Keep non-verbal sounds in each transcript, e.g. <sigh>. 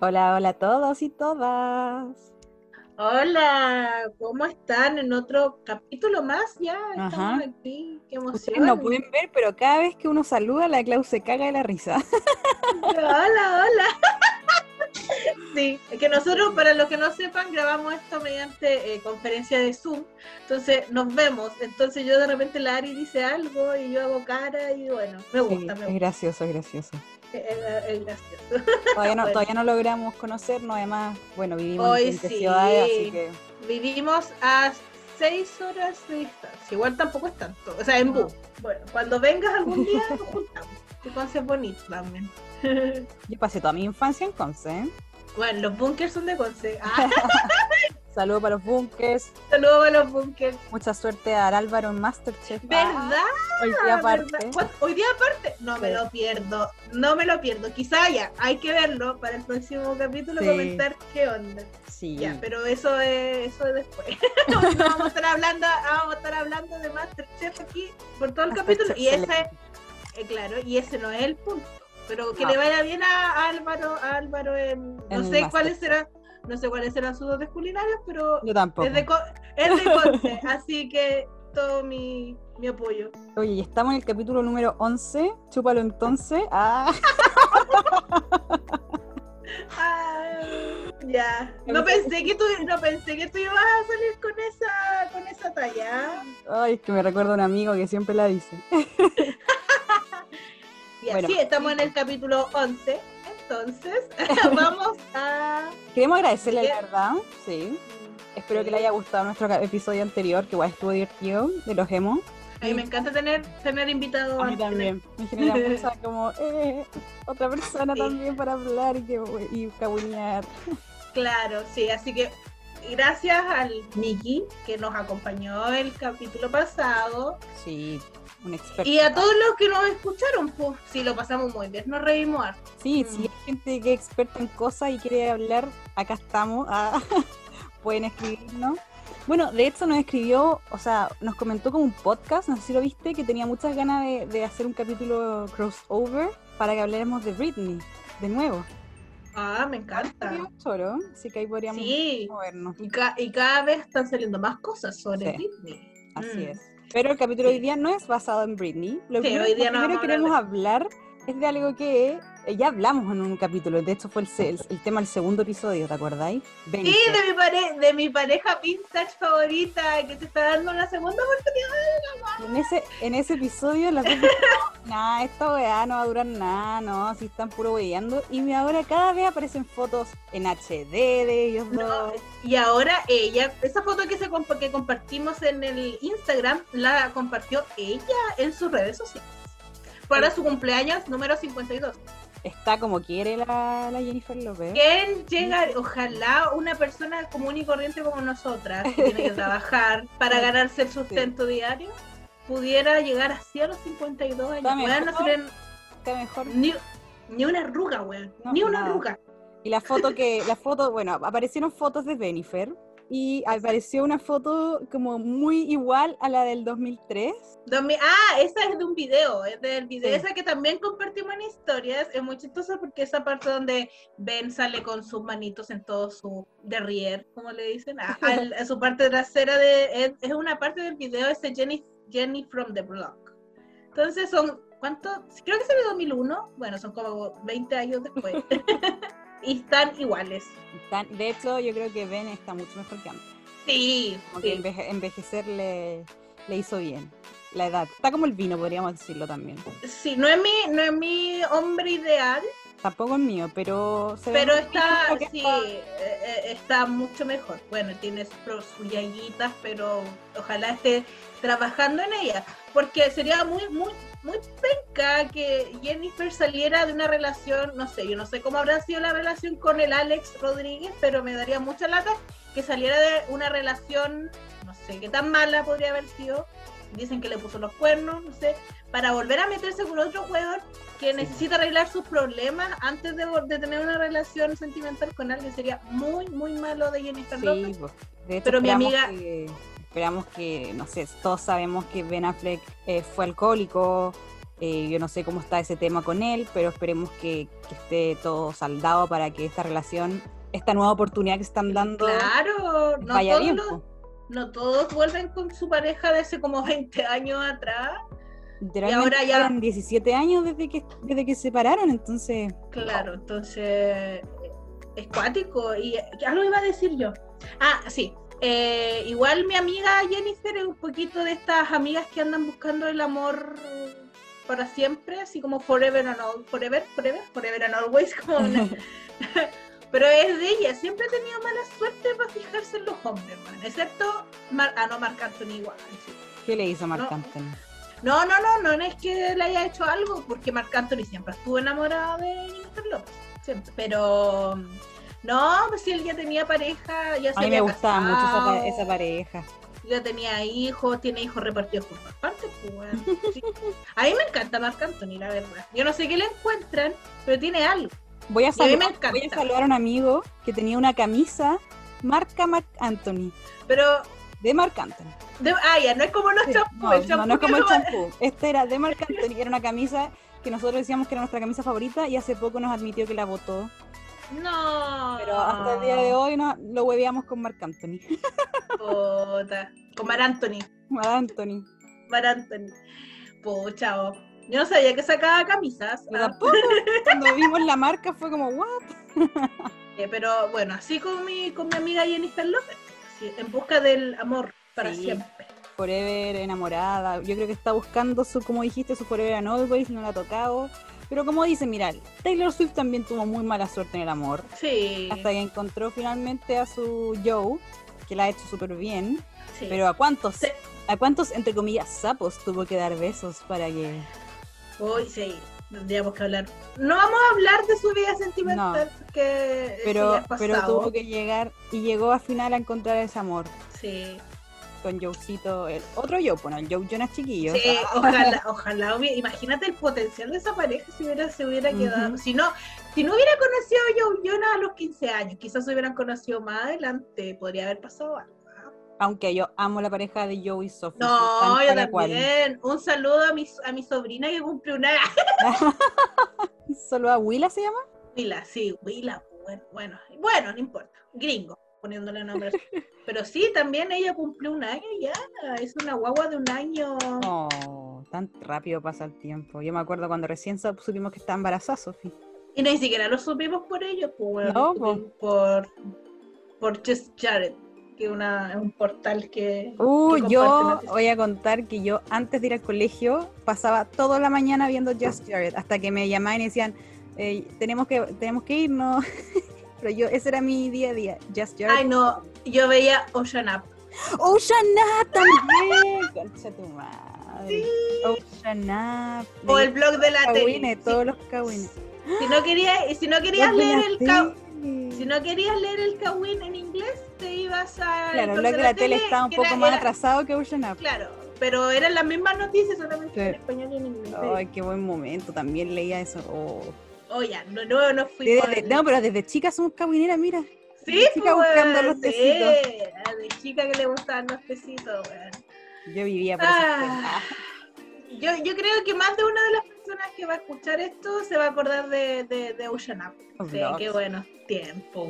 Hola, hola a todos y todas. Hola, ¿cómo están? En otro capítulo más ya. Estamos Ajá. aquí. Qué Ustedes no pueden ver, pero cada vez que uno saluda, la Clau se caga de la risa. Hola, hola. <laughs> Sí, es que nosotros, para los que no sepan, grabamos esto mediante eh, conferencia de Zoom. Entonces nos vemos. Entonces yo de repente la Ari dice algo y yo hago cara y bueno, me Sí, gusta, me es gusta. gracioso, es gracioso. Es, es- gracioso. Todavía no, Bueno. <laughs> todavía no logramos conocernos, además, bueno, vivimos en Hoy diferentes sí. ciudades, así que Vivimos a seis horas de distancia. Igual tampoco es tanto. O sea, en No. bus. Bueno, cuando vengas algún día nos juntamos. Conce es bonito también. yo pasé toda mi infancia en Conce. ¿eh? Bueno, los bunkers son de Conce. <laughs> Ah, Saludos para los bunkers, saludos a los bunkers. mucha suerte a Álvaro en Masterchef. ¿Verdad? Ah, hoy día aparte. Hoy día aparte. No me lo pierdo. No me lo pierdo. Quizá ya. Hay que verlo para el próximo capítulo Sí. comentar qué onda. Sí, Ya, pero eso es, eso es después. <laughs> no vamos a estar hablando, vamos a estar hablando de Masterchef aquí por todo el Masterchef capítulo. Y ese, eh, claro, y ese no es el punto. Pero que No. le vaya bien a, a Álvaro, a Álvaro en, no En sé cuáles Masterchef. No sé cuáles serán sus dotes culinarios, pero yo tampoco. es de, es de Conce, <laughs> así que todo mi, mi apoyo. Oye, y estamos en el capítulo número 11, chúpalo entonces. Ah, <laughs> ya. No pensé que tú, no pensé que tú ibas a salir con esa, con esa talla. ay, es que me recuerda a un amigo que siempre la dice. <laughs> Y Bueno. así estamos en el capítulo 11. Entonces, <laughs> <laughs> vamos a. Queremos agradecerle, la verdad. Sí. Espero Sí. que le haya gustado nuestro episodio anterior, que igual estuvo divertido, de los emos. A mí me encanta tener, tener invitados. A mí también. Me genera <laughs> mucha como, eh, otra persona Sí. también para hablar y, que, y cabunear. Claro, sí. Así que gracias al Miki que nos acompañó el capítulo pasado. Sí, un experto. Y a todos los que nos escucharon, pues sí, lo pasamos muy bien. Nos reímos harto. Sí, Mm. si hay gente que es experta en cosas y quiere hablar, acá estamos. Ah, <laughs> pueden escribirnos. Bueno, de hecho nos escribió, o sea, nos comentó como un podcast, no sé si lo viste, que tenía muchas ganas de, de hacer un capítulo crossover para que habláramos de Britney, de nuevo. Ah, me encanta. Choro, así que ahí podríamos Sí. movernos. Y, ca- y cada vez están saliendo más cosas sobre Sí. Britney. Así Mm. es. Pero el capítulo de hoy día no es basado en Britney. Lo Sí, primero, hoy día lo no primero que queremos hablar es de algo que ya hablamos en un capítulo. De hecho, fue el, el- el tema del segundo episodio, ¿te acordáis? Sí, de mi, pare- de mi pareja vintage favorita que te está dando una segunda oportunidad. En ese, en ese episodio las dos <laughs> nah, esta weá no va a durar nada, no, si están puro weyando. Y ahora cada vez aparecen fotos en HD de ellos No, dos. y ahora ella, esa foto que, se que compartimos en el Instagram, la compartió ella en sus redes sociales. Para su cumpleaños número 52. Está como quiere la, la Jennifer López. ¿Quién llega? Ojalá una persona común y corriente como nosotras, que tiene que <laughs> trabajar para ganarse el sustento diario, pudiera llegar así a los 52 Está años. Weón, no mejor. serían Está mejor. ni, ni una arruga, weón. No, ni una nada. arruga. Y la foto que, la foto, bueno, aparecieron fotos de Bennifer y apareció una foto como muy igual a la del 2003. Domi- Ah, esa es de un video, es del video, Sí. esa que también compartimos en historias, es muy chistosa porque esa parte donde Ben sale con sus manitos en todo su derrier, como le dicen, a, <laughs> a su parte trasera de, es, es una parte del video, ese Jenny, Jenny from the Block. Entonces son, ¿cuánto? Creo que salió 2001, bueno, son como 20 años después. <laughs> y están iguales. Están- de hecho, yo creo que Ben está mucho mejor que antes. Sí, Como que enveje- envejecer le, le hizo bien. La edad. Está como el vino, podríamos decirlo también. Sí, no es mi, no es mi hombre ideal, Tampoco es mío, pero se Pero está, sí, eh, eh, está mucho mejor. Bueno, tiene sus sus yayitas, pero ojalá esté trabajando en ella. Porque sería muy, muy, muy penca que Jennifer saliera de una relación, no sé, yo no sé cómo habrá sido la relación con el Alex Rodríguez, pero me daría mucha lata que saliera de una relación, no sé qué tan mala podría haber sido. Dicen que le puso los cuernos, no sé, para volver a meterse con otro jugador que Sí. necesita arreglar sus problemas antes de, tener una relación sentimental con alguien. Sería muy, muy malo de Jennifer Sí, López. pues, de hecho, Pero mi esperamos amiga- que- esperamos que, no sé, todos sabemos que Ben Affleck eh, fue alcohólico, Eh, yo no sé cómo está ese tema con él, pero esperemos que, que esté todo saldado para que esta relación, esta nueva oportunidad que están dando, Claro, vaya bien. los- po. No todos vuelven con su pareja de hace como 20 años atrás. Literalmente ahora ya- llevan 17 años desde que, desde que se separaron, entonces... Claro, entonces es cuático. Y algo iba a decir yo. Ah, sí. eh, igual mi amiga Jennifer es un poquito de estas amigas que andan buscando el amor para siempre, así como forever and all, forever, forever, forever and always, como una- <laughs> pero es de ella, siempre ha tenido mala suerte para fijarse en los hombres, man, excepto Mar- ah no, Marc Anthony igual, sí. ¿Qué le hizo Marc No. Anthony? No, no, no, no, no es que le haya hecho algo, porque Marc Anthony siempre estuvo enamorado de Jennifer López, siempre. Pero no, pues si él ya tenía pareja, ya se A mí me gustaba mucho esa, pa- esa pareja. Ya tenía hijos, tiene hijos repartidos por todas partes, pues. Sí. A mí me encanta Marc Anthony, la verdad. Yo no sé qué le encuentran, pero tiene algo. Voy a, saludar, voy a saludar a un amigo que tenía una camisa marca Marc Anthony, Pero, de Marc Anthony. de- ah, ya, no es como los Sí, champús. no, el no, champú no es como el champú. Este era de Marc Anthony, era una camisa que nosotros decíamos que era nuestra camisa favorita y hace poco nos admitió que la votó. No. Pero hasta el día de hoy no, lo hueveamos con Marc Anthony. Puta. Con Mar Anthony. Marc Anthony. Mar Anthony. Pucha. Yo no sabía que sacaba camisas. Ah, tampoco. <laughs> Cuando vimos la marca fue como, ¿what? <laughs> eh, pero bueno, así con mi, con mi amiga Jennifer López. en busca del amor para Sí. siempre. Forever enamorada. Yo creo que está buscando su, como dijiste, su Forever and Always, no la ha tocado. Pero como dice, mira, Taylor Swift también tuvo muy mala suerte en el amor. Sí. Hasta que encontró finalmente a su Joe, que la ha hecho súper bien. sí. Pero ¿a cuántos? Sí. ¿A cuántos, entre comillas, sapos tuvo que dar besos para que... Hoy sí, tendríamos que hablar. No vamos a hablar de su vida sentimental, porque eso Pero, pero tuvo que llegar y llegó al final a encontrar ese amor. Sí, con Joecito, el otro Joe, bueno, el Joe Jonas chiquillo. sí, ojalá, ojalá hubiera, imagínate el potencial de esa pareja si hubiera, se hubiera quedado, si no, si no hubiera conocido a Joe Jonas a los 15 años, quizás se hubieran conocido más adelante, podría haber pasado algo. Aunque yo amo la pareja de Joe y Sophie. No, yo tal cual. también. Un saludo a mi, a mi sobrina que cumple una. <laughs> <laughs> ¿Solo a Willa se llama? Willa, sí, Willa. Bueno, bueno, no importa. Gringo, poniéndole nombre. <laughs> Pero sí, también ella cumplió un año ya. Es una guagua de un año. Oh, tan rápido pasa el tiempo. Yo me acuerdo cuando recién supimos que estaba embarazada, Sophie. Y ni siquiera lo supimos por ellos, pues, bueno, No, supimos por, por Just Jared, que una, un portal que. Uh, que yo voy a contar que yo antes de ir al colegio pasaba toda la mañana viendo Just Jared, hasta que me llamaban y decían, eh, tenemos, que, tenemos que irnos. <laughs> Pero yo, ese era mi día a día, Just Jared. Ay, no, yo veía Ocean Up. Ocean Up también. <laughs> Concha tu madre. Sí. Ocean Up. O el blog de la tele. cagüines, Sí. todos los cagüines. Si no querías, si no querías leer la el si no querías leer el Kawin en inglés, te ibas a Claro, blog de la tele estaba un que poco era- más atrasado que Ocean Up. Claro, pero eran las mismas noticias, solamente Sí. en español y en inglés. Ay, qué buen momento, también leía eso. Oh. Oh, ya, no, no, no fui Desde- por- desde- no, pero desde chica somos cagüineras, mira. Sí, desde chica pues, buscando los sí, tecitos. a de chica que le gustaban los tecitos, weón. Yo vivía por Ah, yo, yo creo que más de una de las personas que va a escuchar esto se va a acordar de, de, de Ocean Up. Sí, qué buenos tiempos.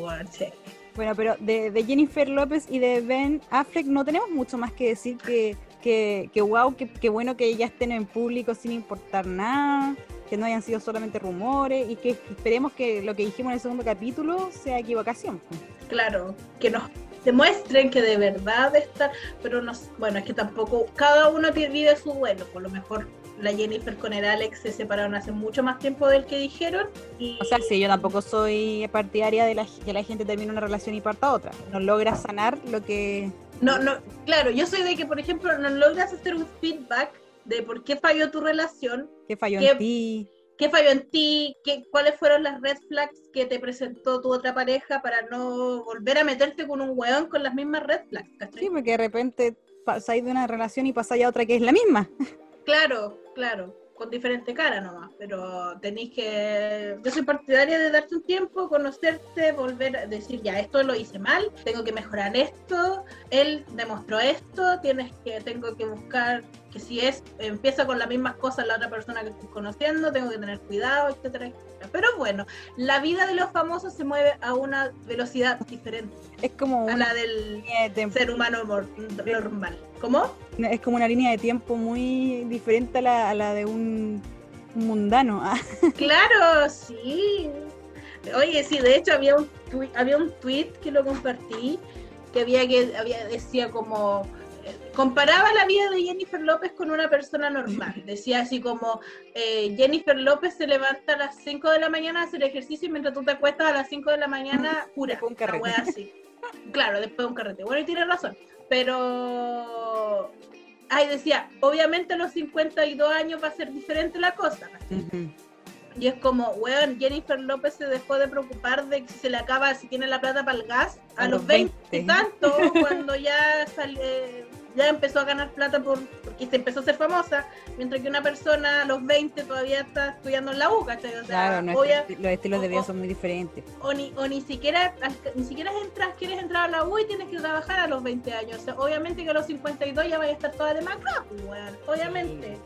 Bueno, pero de, de Jennifer López y de Ben Affleck no tenemos mucho más que decir que, que, que wow, que, que bueno que ya estén en público sin importar nada, que no hayan sido solamente rumores y que esperemos que lo que dijimos en el segundo capítulo sea equivocación. Claro, que nos demuestren que de verdad están, pero no, bueno, es que tampoco, cada uno tiene- vive su duelo, por lo mejor la Jennifer con el Alex se separaron hace mucho más tiempo del que dijeron y O sea, sí, yo tampoco soy partidaria de la, que la gente termine una relación y parta otra. No logra sanar lo que... no, no, claro, yo soy de que por ejemplo no logras hacer un feedback de por qué falló tu relación, que falló ¿Qué- en ti. qué falló en ti, qué, cuáles fueron las red flags que te presentó tu otra pareja para no volver a meterte con un weón con las mismas red flags, ¿cachai? Sí, porque de repente pasáis de una relación y pasáis a otra que es la misma. <laughs> Claro, claro, con diferente cara nomás, pero tenéis que... Yo soy partidaria de darte un tiempo, conocerte, volver a decir, ya, esto lo hice mal, tengo que mejorar esto, él demostró esto, tienes que, tengo que buscar que si es empieza con las mismas cosas la otra persona que estoy conociendo, tengo que tener cuidado, etcétera, etcétera. Pero bueno, la vida de los famosos se mueve a una velocidad diferente. Es como a la del ser humano normal. ¿Cómo? Es como una línea de tiempo muy diferente a la, a la de un, mundano. ¿ah? <laughs> Claro, sí. Oye, sí, de hecho había un había un tweet que lo compartí que había que había decía como comparaba la vida de Jennifer López con una persona normal. <laughs> Decía así como, eh, Jennifer López se levanta a las 5 de la mañana a hacer ejercicio y mientras tú te acuestas a las 5 de la mañana, <laughs> pura. un carrete. Así. Claro, después de un carrete. Bueno, y tiene razón. Pero... Ay, decía, obviamente a los 52 años va a ser diferente la cosa. Y es como, weón, Jennifer López se dejó de preocupar de si se le acaba, si tiene la plata para el gas, a, los 20 y tanto, cuando ya sale, ya empezó a ganar plata por, porque se empezó a ser famosa, mientras que una persona a los 20 todavía está estudiando en la U, ¿cachai? O sea, claro, los estilos de vida son muy diferentes. O ni, o ni siquiera ni siquiera entras, quieres entrar a la U y tienes que trabajar a los 20 años. O sea, obviamente que a los 52 ya vaya a estar toda de macro, pues, obviamente.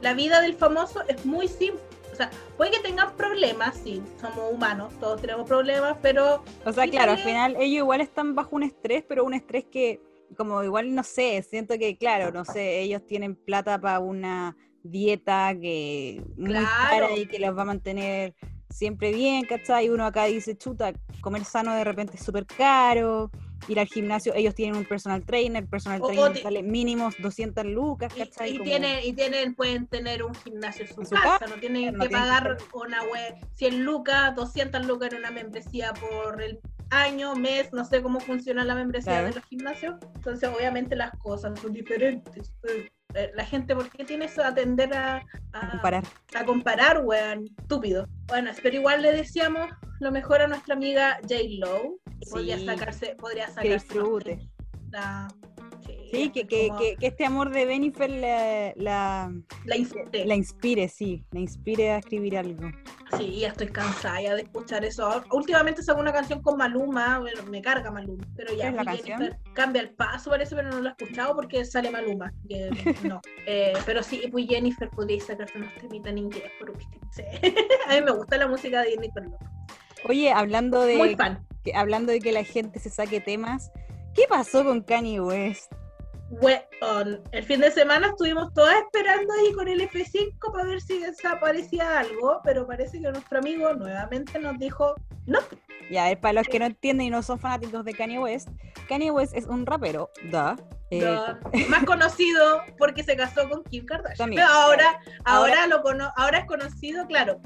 La vida del famoso es muy simple. O sea, puede que tengan problemas, sí, somos humanos, todos tenemos problemas, pero... O sea, claro, al final ellos igual están bajo un estrés, pero un estrés que como igual no sé, siento que claro, no sé, ellos tienen plata para una dieta que muy cara y que los va a mantener siempre bien, ¿cachai? Uno acá dice, chuta, comer sano de repente es súper caro, ir al gimnasio, ellos tienen un personal trainer, personal trainer sale mínimos 200 lucas, ¿cachai? Y, tienen, y tienen, pueden tener un gimnasio en su, casa, no tienen que pagar una web 100 lucas, 200 lucas en una membresía por el año, mes, no sé cómo funciona la membresía de los gimnasios. Entonces, obviamente las cosas son diferentes. Eh, la gente, ¿por qué tiene eso de atender a, comparar? A comparar, weón, estúpido. Bueno, pero igual le decíamos lo mejor a nuestra amiga J. Lowe. Podría sacarse, podría sacarse. Que disfrute. Sí, que, que, que, este amor de Benifer la, la, la, inspire. la inspire, sí, la inspire a escribir algo. Sí, ya estoy cansada ya de escuchar eso. Últimamente saco una canción con Maluma, bueno, me carga Maluma, pero ya la canción? cambia el paso, parece, pero no lo he escuchado porque sale Maluma. <laughs> no. Eh, pero sí, pues Jennifer podría sacarse unos temitas en inglés por. Sí. <laughs> a mí me gusta la música de Jennifer Oye, hablando de, Que, hablando de que la gente se saque temas, ¿qué pasó con Kanye West? El fin de semana estuvimos todas esperando ahí con el F5 para ver si desaparecía algo, pero parece que nuestro amigo nuevamente nos dijo no. Y a ver, para los que no entienden y no son fanáticos de Kanye West, Kanye West es un rapero, duh. Eh, <laughs> más conocido porque se casó con Kim Kardashian. Pero ahora, ahora, lo ahora es conocido, claro.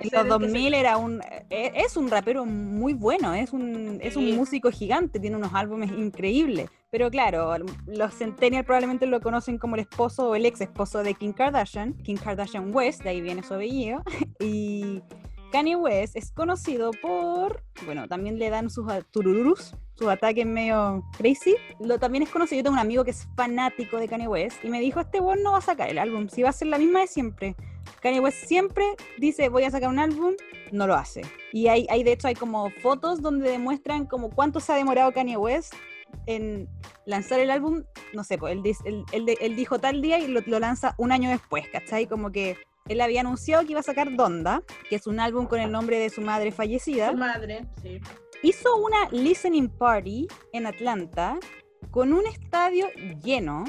en los 2000 era un, e, es un rapero muy bueno, es un, es un músico gigante, tiene unos álbumes increíbles. Pero claro, los Centennial probablemente lo conocen como el esposo o el ex esposo de Kim Kardashian, Kim Kardashian West, de ahí viene su apellido. <laughs> Y Kanye West es conocido por, bueno, también le dan sus turururus, sus ataques medio crazy. Lo, también es conocido, yo tengo un amigo que es fanático de Kanye West y me dijo, este weón no va a sacar el álbum, si va a ser la misma de siempre. Kanye West siempre dice, voy a sacar un álbum, no lo hace. Y hay, hay de hecho, hay como fotos donde demuestran como cuánto se ha demorado Kanye West en lanzar el álbum, no sé, pues él, dijo tal día y lo, lo lanza un año después, ¿cachai? Como que él había anunciado que iba a sacar Donda, que es un álbum con el nombre de su madre fallecida. Su madre, sí. Hizo una listening party en Atlanta con un estadio lleno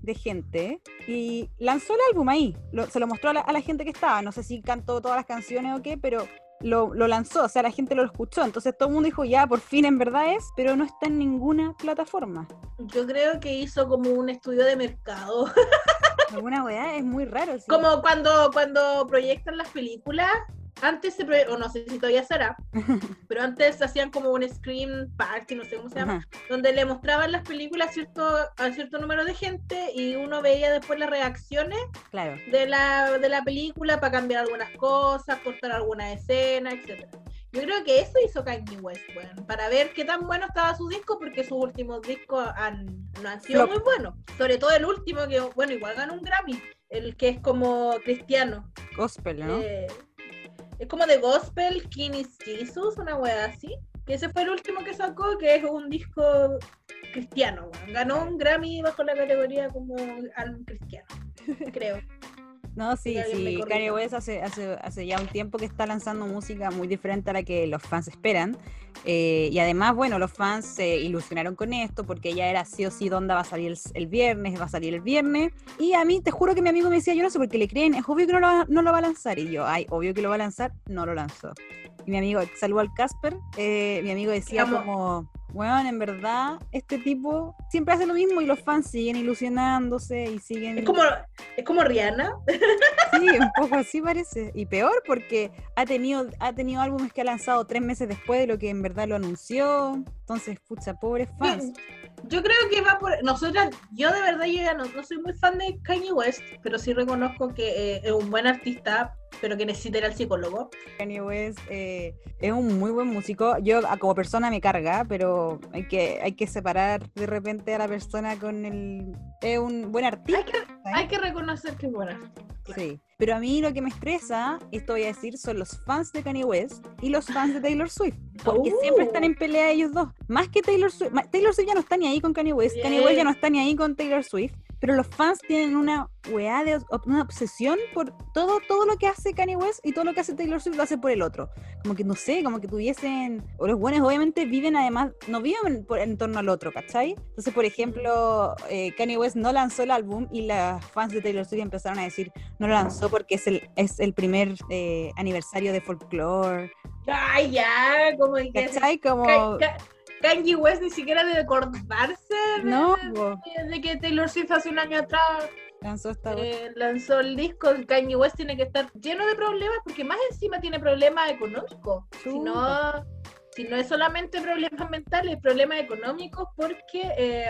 de gente y lanzó el álbum ahí. se lo mostró a la, gente que estaba. No sé si cantó todas las canciones o qué, pero lo, lo, lanzó, o sea, la gente lo escuchó. Entonces todo el mundo dijo, ya, por fin en verdad es, pero no está en ninguna plataforma. Yo creo que hizo como un estudio de mercado. <laughs> Alguna weá es muy raro. Como cuando, cuando proyectan las películas, antes se o no sé si todavía será, pero antes hacían como un screen party, no sé cómo se llama, donde le mostraban las películas a cierto, a cierto número de gente y uno veía después las reacciones claro. de, la, de la película para cambiar algunas cosas, cortar alguna escena, etcétera. Yo creo que eso hizo Kanye West, bueno, para ver qué tan bueno estaba su disco, porque sus últimos discos han, no han sido muy buenos. Sobre todo el último, que, bueno, igual ganó un Grammy, el que es como cristiano. Gospel, ¿no? Eh, es como de Gospel, King is Jesus, una wea así. Que ese fue el último que sacó, que es un disco cristiano. Ganó un Grammy bajo la categoría como álbum cristiano. <laughs> creo. No, sí, me sí. corrija. Kanye West hace, hace, hace ya un tiempo que está lanzando música muy diferente a la que los fans esperan. Eh, y además, bueno, los fans se ilusionaron con esto porque ya era sí o sí Donda va a salir el, el viernes, va a salir el viernes. Y a mí, te juro que mi amigo me decía, yo no sé por qué le creen, es obvio que no lo, va- no lo va a lanzar. Y yo, ay, obvio que lo va a lanzar, no lo lanzó. Y mi amigo, saludo al Casper, eh, mi amigo decía como, bueno, en verdad, este tipo siempre hace lo mismo y los fans siguen ilusionándose y siguen... Es como, es como Rihanna. Sí, un poco así parece. Y peor porque ha tenido, ha tenido álbumes que ha lanzado tres meses después de lo que en verdad lo anunció. Entonces, pucha, pobres fans. Yo creo que va por. Nosotras, yo de verdad yo ya no, no soy muy fan de Kanye West, pero sí reconozco que eh, es un buen artista, pero que necesita ir al psicólogo. Kanye West eh, es un muy buen músico. Yo a- como persona me carga, pero hay que, hay que separar de repente a la persona con el... Es un buen artista. Hay que, hay que reconocer que es buen artista. Sí. Pero a mí lo que me estresa, esto voy a decir, son los fans de Kanye West y los fans de Taylor Swift. Porque Uh. siempre están en pelea ellos dos. Más que Taylor Swift. Taylor Swift ya no está ni ahí con Kanye West. Kanye West ya no está ni ahí con Taylor Swift. Pero los fans tienen una weá de una obsesión por todo, todo lo que hace Kanye West y todo lo que hace Taylor Swift lo hace por el otro. Como que no sé, como que tuviesen. O los buenos obviamente viven además, no viven por, en torno al otro, ¿cachai? Entonces, por ejemplo, eh, Kanye West no lanzó el álbum y las fans de Taylor Swift empezaron a decir no lo lanzó porque es el, es el primer eh, aniversario de folklore. Ay, ya, como. ¿Cachai? Como. Ka- Ka- Kanye West ni siquiera debe acordarse de, No, de- de que Taylor Swift hace un año atrás lanzó esta eh, lanzó el disco. Kanye West tiene que estar lleno de problemas porque más encima tiene problemas económicos. Si no, si no es solamente problemas mentales, problemas económicos porque eh,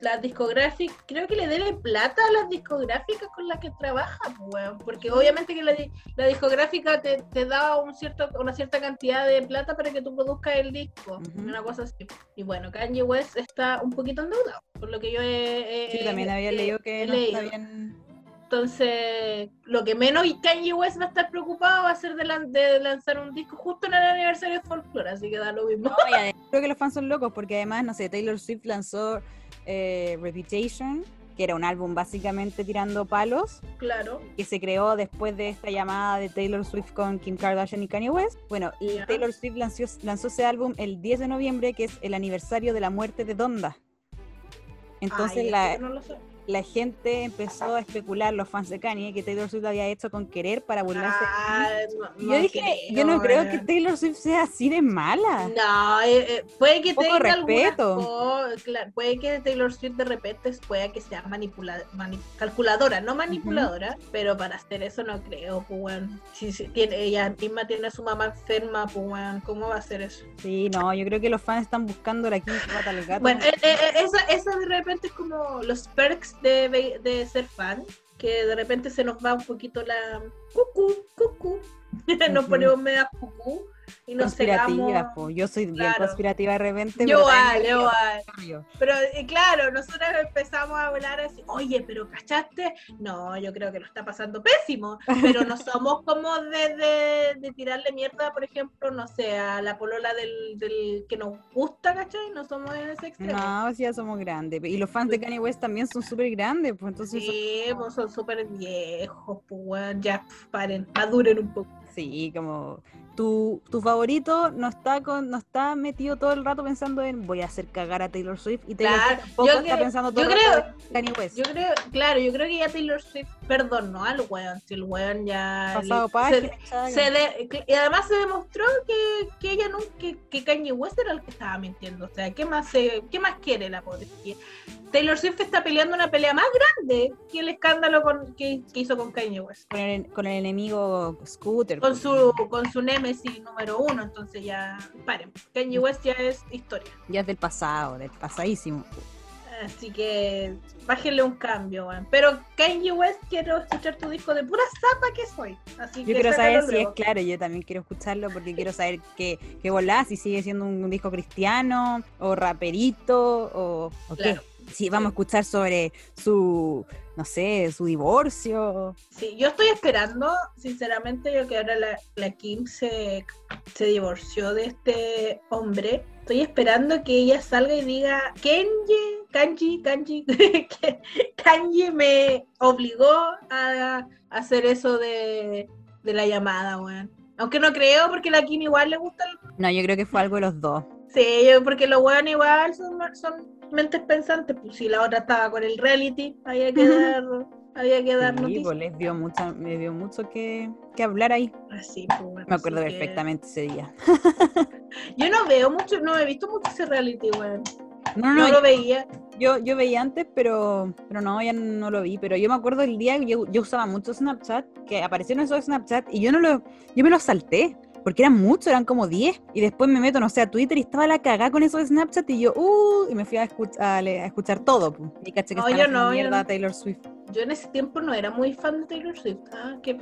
las discográficas, creo que le deben plata a las discográficas con las que trabaja, weón, porque obviamente que la, la discográfica te, te da un cierto, una cierta cantidad de plata para que tú produzcas el disco, una cosa así. Y bueno, Kanye West está un poquito endeudado, por lo que yo he... he- Sí, también había he- leído que no está leído. bien. Entonces, lo que menos Kanye West va a estar preocupado va a ser de, lan- de lanzar un disco justo en el aniversario de Folklore, así que da lo mismo. No, y creo que los fans son locos porque además, no sé, Taylor Swift lanzó eh, Reputation, que era un álbum básicamente tirando palos, Claro. que se creó después de esta llamada de Taylor Swift con Kim Kardashian y Kanye West. Bueno, y. Taylor Swift lanzó, lanzó ese álbum el 10 de noviembre, que es el aniversario de la muerte de Donda. Entonces Ay, la, no lo sé. La gente empezó a especular, los fans de Kanye, que Taylor Swift lo había hecho con querer para burlarse. Ah, no- yo dije, yo no creo que. Taylor Swift sea así de mala. No, eh, eh, puede que tenga respeto. claro, puede que Taylor Swift de repente pueda que sea manipula mani- calculadora, no manipuladora, pero para hacer eso no creo, pues weón. Si, si tiene, ella misma tiene a su mamá enferma, pues weón, ¿cómo va a hacer eso? Sí, no, yo creo que los fans están buscando la quinta pata al gato. Bueno, eh, eh, esa, esa de repente es como los perks de, de ser fan, que de repente se nos va un poquito la cucú, cucú. <laughs> Nos ponemos media cucú y nos conspirativa, po. Yo soy bien Claro. conspirativa de repente. Yo igual, igual. Pero eh, claro, nosotros empezamos a hablar así, oye, pero ¿cachaste? No, yo creo que lo está pasando pésimo, pero no <laughs> somos como de, de, de tirarle mierda, por ejemplo, no sé, a la polola del, del que nos gusta, ¿cachai? No somos en ese extremo. No, sí, ya somos grandes. Y los fans de Kanye West también son súper grandes, pues entonces. son- Sí, pues son súper viejos, pues ya paren, maduren un poco. Sí, como tu, tu favorito no está con, no está metido todo el rato pensando en voy a hacer cagar a Taylor Swift y Taylor Claro, Swift tampoco está creo- pensando todo yo el rato creo- en Kanye West. Yo creo, claro, yo creo que ya Taylor Swift perdonó al weón, si el weón ya... Pasado le- página, se- de- y además se demostró que, que ella nunca, que, que Kanye West era el que estaba mintiendo. O sea, ¿qué más, se, ¿qué más quiere la pobre? Taylor Swift está peleando una pelea más grande que el escándalo con, que, que hizo con Kanye West. con, el, con el enemigo Scooter. Con pues. su, con su némesis número uno, entonces ya paren. Kanye West ya es historia. Ya es del pasado, del pasadísimo. Así que bájenle un cambio. Pero Kanye West, quiero escuchar tu disco de pura zapa que soy. Así Yo que quiero saber si es claro, yo también quiero escucharlo porque quiero saber qué, qué volá, si sigue siendo un disco cristiano o raperito o, o qué. Sí, vamos a escuchar sobre su, no sé, su divorcio. Sí, yo estoy esperando, sinceramente, yo que ahora la, la Kim se, se divorció de este hombre. Estoy esperando que ella salga y diga, Kenji, Kanji, Kanji, <laughs> Kanji me obligó a hacer eso de, de la llamada, weón. Aunque no creo, porque la Kim igual le gusta el... No, yo creo que fue algo de los dos. Sí, yo- porque los weón igual son, son mentes pensantes. Pues si la otra estaba con el reality, había que dar, había que dar Sí, noticias. pues les dio, mucha, me dio mucho que, que hablar ahí. Así, pues, bueno, Me acuerdo así que- perfectamente ese día. <laughs> Yo no veo mucho, no he visto mucho ese reality, weón. No, No, no, lo veía. yo, yo veía antes, pero, pero no, ya no lo vi. Pero yo me acuerdo el día que yo, yo usaba mucho Snapchat, que aparecieron esos Snapchat y yo no lo, yo me los salté. Porque eran muchos, eran como 10. Y después me meto, no sé, a Twitter y estaba la cagada con esos Snapchat y yo, uh, y me fui a, escuch- a, le- a escuchar todo. Y caché que No, yo no, yo mierda no. Taylor Swift. Yo en ese tiempo no era muy fan de Taylor Swift. ah, qué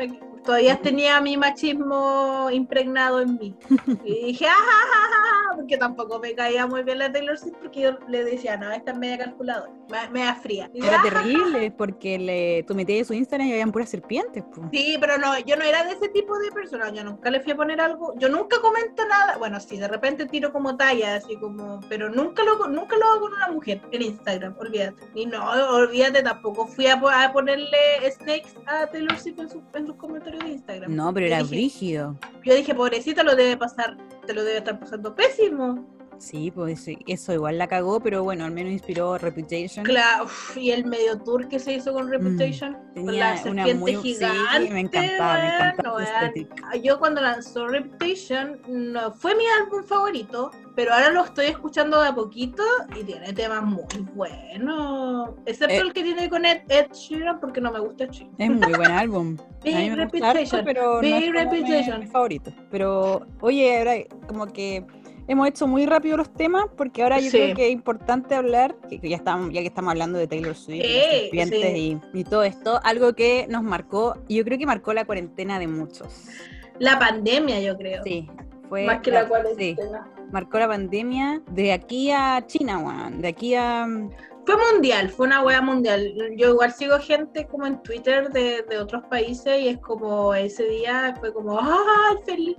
Todavía tenía mi machismo impregnado en mí. <laughs> Y dije, ah, ja, ja, ja, ja", porque tampoco me caía muy bien la Taylor Swift, porque yo le decía, no, esta es media calculadora, me- media fría. Y Era ah, terrible, porque le, tú metías su Instagram y habían puras serpientes. pu. Sí, pero no, yo no era de ese tipo de persona, yo nunca le fui a poner algo, yo nunca comento nada, bueno, sí, de repente tiro como talla, así como, pero nunca lo, nunca lo hago con una mujer en Instagram, olvídate. Y no, olvídate, tampoco fui a, a ponerle snakes a Taylor Swift en, su- en sus comentarios de Instagram. No, pero Yo era dije- brígido. Yo dije, pobrecita, lo debe pasar, te lo debe estar pasando pésimo. Sí, pues eso igual la cagó, pero bueno, al menos inspiró Reputation. Claro, y el medio tour que se hizo con Reputation, con la Mm, Tenía una serpiente muy gigante. sí, me encantaba, me estética. Yo cuando lanzó Reputation no fue mi álbum favorito, pero ahora lo estoy escuchando de a poquito y tiene temas muy buenos. Excepto Eh. el que tiene con Ed, Ed Sheeran porque no me gusta Ed Sheeran. Es muy buen álbum. <laughs> Big harto, Reputation, pero no es mi favorito. Pero, oye, ahora como que hemos hecho muy rápido los temas, porque ahora yo Sí. creo que es importante hablar, que que ya estamos, ya que estamos hablando de Taylor Swift, y Sí, sí. todo esto, algo que nos marcó, y yo creo que marcó la cuarentena de muchos. La pandemia, yo creo. Sí, fue Más que la sí, cuarentena. marcó la pandemia de aquí a China, weón, de aquí a Fue mundial, fue una wea mundial. Yo igual sigo gente como en Twitter de, de otros países y es como ese día fue como, ¡ay, feliz!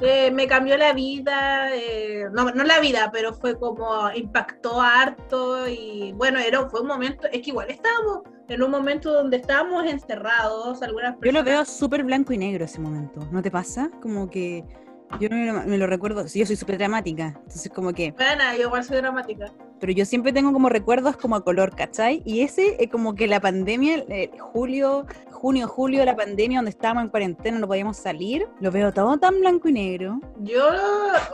Eh, me cambió la vida, eh, no, no la vida, pero fue como impactó harto y bueno, era, fue un momento, es que igual estábamos en un momento donde estábamos encerrados, algunas Yo lo personas- veo súper blanco y negro ese momento, ¿no te pasa? Como que yo me lo, me lo recuerdo, yo soy súper dramática, entonces como que, Bueno, yo igual soy dramática. Pero yo siempre tengo como recuerdos como a color, ¿cachai? Y ese es como que la pandemia, eh, julio, junio, julio, la pandemia, donde estábamos en cuarentena, no podíamos salir, lo veo todo tan blanco y negro. Yo,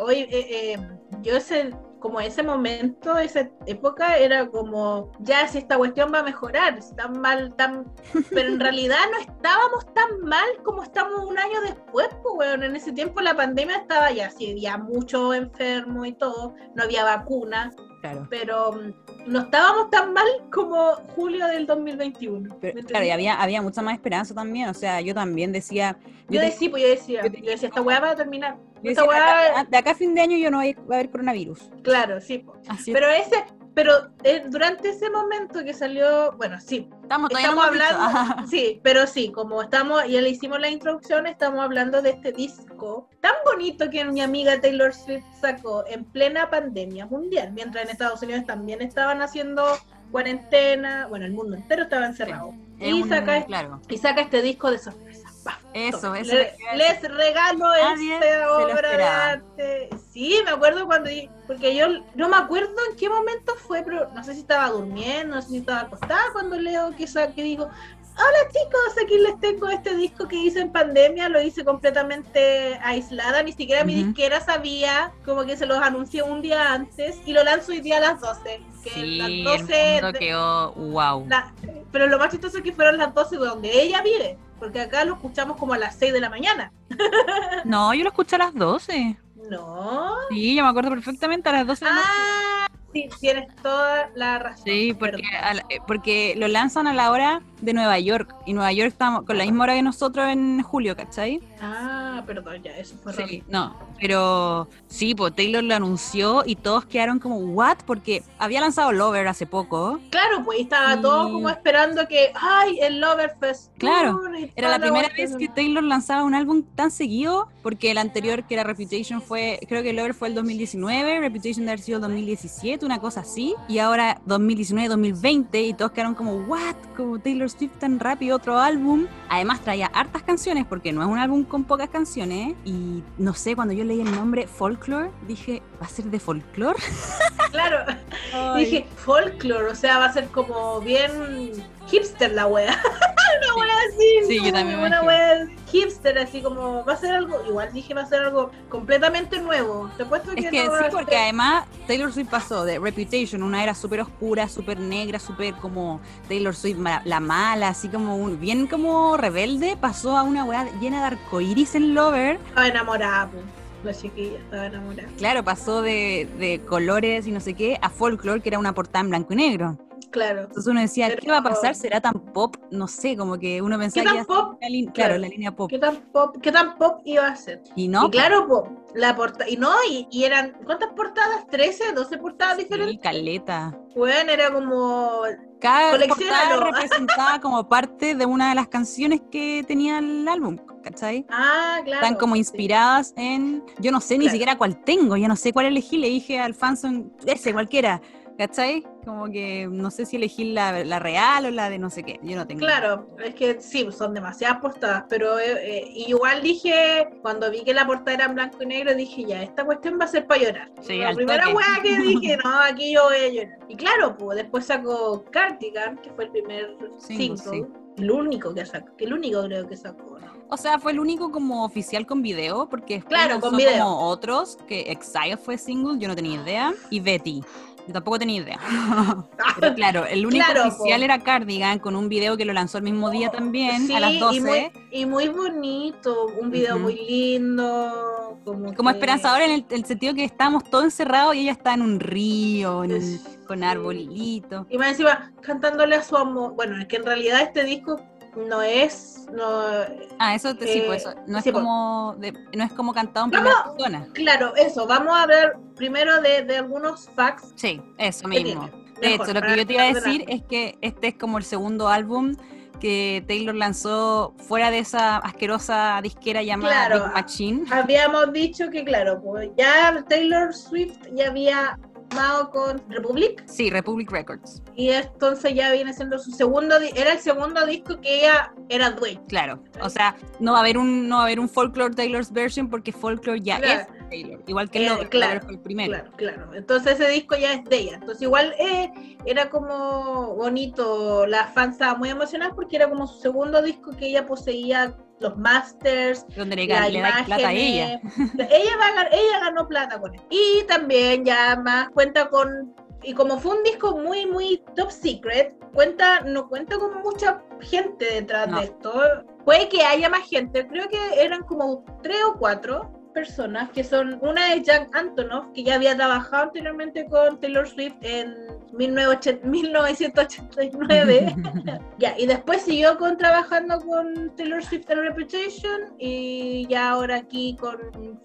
hoy, eh, eh, yo ese, como ese momento, esa época, era como, ya si esta cuestión va a mejorar, si tan mal, tan... <laughs> Pero en realidad no estábamos tan mal como estamos un año después, pues, weón. En ese tiempo la pandemia estaba ya, sí, había mucho enfermo y todo, no había vacuna, Claro. pero mm, no estábamos tan mal como julio del 2021. Pero, ¿me claro, y había, había mucha más esperanza también, o sea, yo también decía, Yo te- decía, pues yo decía, yo decía, esta weá va a terminar. yo Esta decía, de, weá, acá, de acá a fin de año yo no voy a, va a haber coronavirus. claro, sí. Así Pero ese, pero eh, durante ese momento que salió, bueno, sí, estamos, estamos hablando, sí, pero sí, como estamos, ya le hicimos la introducción, estamos hablando de este disco tan bonito que mi amiga Taylor Swift sacó en plena pandemia mundial, mientras en Estados Unidos también estaban haciendo cuarentena, bueno, el mundo entero estaba encerrado. Y un- saca, claro, y saca este disco de sorpresa. Eso, eso. Le- les regalo esta obra de arte. Sí, me acuerdo cuando, porque yo no me acuerdo en qué momento fue, pero no sé si estaba durmiendo, no sé si estaba acostada cuando leo que, que digo, hola chicos, aquí les tengo este disco que hice en pandemia, lo hice completamente aislada, ni siquiera mi disquera sabía, como que se los anuncié un día antes y lo lanzo hoy día a las 12. Que Sí, las el 12 mundo de- quedó wow. la- pero lo más chistoso es que fueron las 12 donde ella vive, porque acá lo escuchamos como a las 6 de la mañana. <laughs> No, yo lo escuché a las 12. No. Sí, yo me acuerdo perfectamente a las 12 de la noche. Ah, sí, tienes toda la razón. Sí, porque, la- eh, porque lo lanzan a la hora de Nueva York. Y Nueva York está con la misma hora que nosotros en julio, ¿cachai? Ah, perdón, ya, eso fue Sí, no, pero sí, pues Taylor lo anunció y todos quedaron como, ¿what? Porque había lanzado Lover hace poco. Claro, pues estaba Y- todo como esperando que, ay, el Loverfest. Claro, Tour y Era la primera vez que Taylor lanzaba un álbum tan seguido, porque el anterior, que era Reputation, fue, creo que Lover fue el 2019, Reputation debe haber sido el 2017, una cosa así, y ahora 2019-2020, y todos quedaron como, ¿what? Como Taylor Swift tan rápido, otro álbum. Además traía hartas canciones, porque no es un álbum con pocas canciones, y no sé, cuando yo leí el nombre Folklore, dije, ¿va a ser de folklore? Claro, <laughs> dije, folklore, o sea, va a ser como bien hipster la wea. <laughs> una wea así. Sí, yo también Una wea hipster, así como, va a ser algo, igual dije, va a ser algo completamente nuevo. Te puesto que Es que no sí, porque ser- además Taylor Swift pasó de Reputation, una era súper oscura, súper negra, súper como Taylor Swift, la mala, así como un, bien como rebelde, pasó a una weá llena de arcoiris en Lover. Estaba enamorada, pues. La chiquilla estaba enamorada. Claro, pasó de, de colores y no sé qué a Folklore, que era una portada en blanco y negro. Claro. Entonces uno decía, Pero- ¿qué va a pasar? ¿Será tan pop? No sé, como que uno pensaba tan que a ser pop? la Claro. claro, la línea pop. ¿Qué tan pop, qué tan pop iba a ser? Y no, y claro, po, la portada, y no, y, y eran, ¿cuántas portadas? ¿13, 12 portadas sí, diferentes? caleta. Bueno, era como, Cada portada <laughs> representaba como parte de una de las canciones que tenía el álbum, ¿cachai? ah, claro. Están como sí. inspiradas en. Yo no sé ni siquiera cuál tengo, yo no sé cuál elegí. Le dije al fanson, ese, cualquiera, ¿cachai? Como que no sé si elegí la, la real o la de no sé qué. Yo no tengo. Claro, es que sí, son demasiadas portadas, pero eh, eh, igual dije, cuando vi que la portada era en blanco y negro, dije, ya, esta cuestión va a ser para llorar. Sí, la primera weá que <laughs> dije, no, aquí yo voy a llorar. Y claro, pues después sacó Cardigan, que fue el primer Single, single, el único que sacó, que el único creo que sacó, ¿no? O sea, fue el único como oficial con video, porque Claro, con video. como otros, que Exile fue single, yo no tenía idea, y Betty. Yo tampoco tenía idea. <laughs> Pero claro, el único Claro, oficial po. era Cardigan con un video que lo lanzó el mismo día también, Sí, a las 12. Y muy, y muy bonito, un video muy lindo. Como, Como que- esperanzador en el, el sentido que estábamos todos encerrados y ella está en un río, en un- Sí. con arbolitos. Y más encima cantándole a su amor. Bueno, es que en realidad este disco no es. No, Ah, eso te, sí, Eh, pues eso. No es sí, pues. como de- no es como cantado en Vamos. primera persona. claro, eso. Vamos a hablar primero de, de algunos facts. Sí, eso mismo. De Mejor, hecho, lo que yo te iba a decir es que este es como el segundo álbum que Taylor lanzó fuera de esa asquerosa disquera llamada Claro. Big Machine. Habíamos dicho que, claro, pues ya Taylor Swift ya había firmado con Republic Sí, Republic Records. y entonces ya viene siendo su segundo era el segundo disco que ella era dueña. Claro. O sea, no va a haber un no va a haber un Folklore Taylor's version porque Folklore ya Claro. es Taylor, igual que el Eh, Lover, claro, Lover fue el primero. Claro, claro. Entonces ese disco ya es de ella. Entonces igual eh, era como bonito. Las fans estaban muy emocionadas porque era como su segundo disco que ella poseía los masters, Donde le, la le da plata a ella. ella, va a ella ganó plata con él. Y también ya más cuenta con y como fue un disco muy muy top secret, cuenta no cuenta con mucha gente detrás No. de esto. Puede que haya más gente, creo que eran como tres o cuatro personas que son una es Jack Antonoff que ya había trabajado anteriormente con Taylor Swift en 1980 1989 <laughs> <laughs> ya, y después siguió con trabajando con Taylor Swift and Reputation y ya ahora aquí con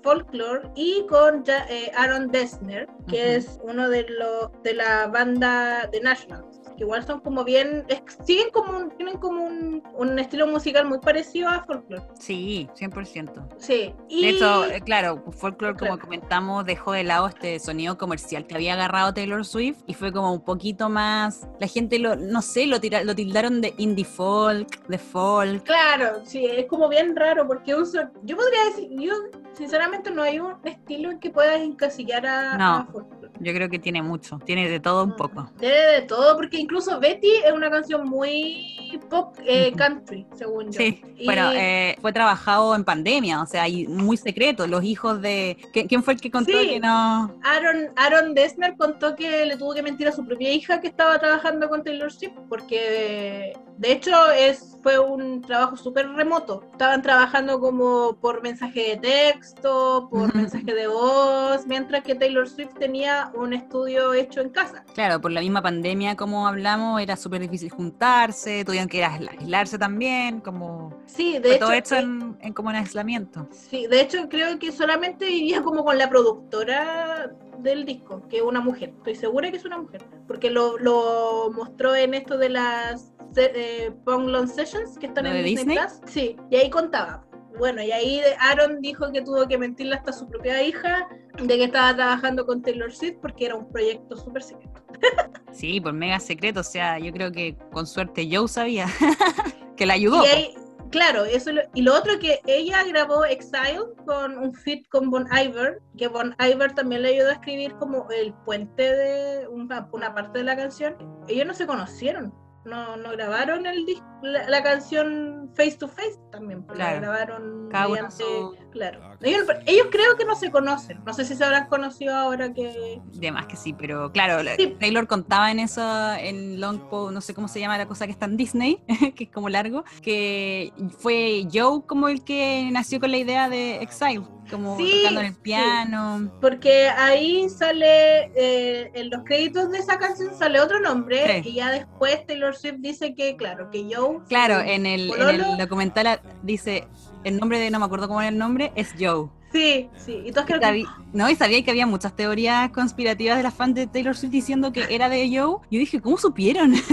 Folklore y con Ja- eh, Aaron Dessner, que es uno de los de la banda de Nationals, que igual son como bien, es- siguen como un- tienen como un, un estilo musical muy parecido a Folklore. Sí, 100%. Sí, y De hecho, eh, claro, Folklore, como Claro. comentamos, dejó de lado este sonido comercial que había agarrado Taylor Swift y fue como un poquito más. La gente lo, no sé, lo, tira- lo tildaron de indie folk, de folk. Claro, sí, es como bien raro porque uso, yo podría decir, yo sinceramente no hay un estilo en que puedas encasillar a, No. a. Yo creo que tiene mucho, tiene de todo un poco. Tiene de todo, porque incluso Betty es una canción muy pop eh, country, según yo. Sí, Y- bueno, eh, fue trabajado en pandemia, o sea, y muy secreto. Los hijos de. ¿Qui- ¿Quién fue el que contó Sí. que no? Aaron, Aaron Dessner contó que le tuvo que mentir a su propia hija que estaba trabajando con Taylor Swift, porque de hecho es, fue un trabajo súper remoto. Estaban trabajando como por mensaje de texto, por mensaje de voz, mientras que Taylor Swift tenía un estudio hecho en casa. Claro, por la misma pandemia como hablamos, era súper difícil juntarse, tuvieron que aislarse también, como... Sí, de hecho... Todo hecho en, en, como en aislamiento. Sí, de hecho creo que solamente vivía como con la productora del disco, que es una mujer. Estoy segura que es una mujer, porque lo, lo mostró en esto de las eh, Pong Long Sessions que están en Disney, Plus. Sí, y ahí contaba. Bueno, y ahí Aaron dijo que tuvo que mentirle hasta a su propia hija de que estaba trabajando con Taylor Swift porque era un proyecto súper secreto. <laughs> sí, por mega secreto, o sea, yo creo que con suerte Joe sabía <laughs> que la ayudó. Y Claro, eso y lo otro que ella grabó Exile con un fit con Bon Iver, que Bon Iver también le ayudó a escribir como el puente de una, una parte de la canción. Ellos no se conocieron, no, no grabaron el la, canción Face to Face también, porque la grabaron mediante, claro. Ellos, creo que no se conocen, no sé si se habrán conocido ahora que... De más que sí, pero claro, Taylor contaba en eso, en Long no sé cómo se llama la cosa que está en Disney, <laughs> que es como largo, que fue Joe como el que nació con la idea de Exile como tocando en el piano. porque ahí sale, eh, en los créditos de esa canción sale otro nombre y ya después Taylor Swift dice que, claro, que Joe. Claro, en el, en el documental dice el nombre de, no me acuerdo cómo era el nombre, es Joe. Sí, sí. Y tú que... No, y sabía que había muchas teorías conspirativas de las fans de Taylor Swift diciendo que era de Joe. Yo dije, ¿cómo supieron? <laughs>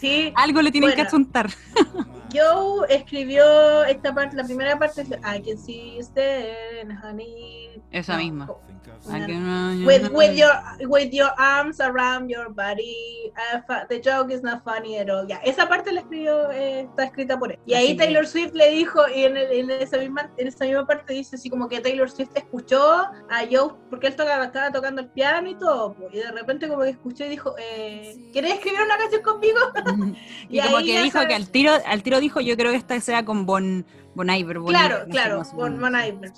Sí. Algo le tienen que achuntar. <laughs> Joe escribió esta parte, la primera parte, I can see you honey. Esa misma. With, with, your, with your arms around your body, uh, the joke is not funny at all. Ya, esa parte la escribió, eh, está escrita por él. Y ahí Taylor Swift le dijo, y en, en, esa misma, en esa misma parte dice así como que Taylor Swift escuchó a Joe, porque él tocaba, estaba tocando el piano y todo, y de repente como que escuchó y dijo, eh, ¿querés escribir una canción conmigo? <laughs> y, como que dijo que al tiro, al tiro dijo, yo creo que esta sea con Bon, bon Iver. Bon claro, claro, Bon, bon Iver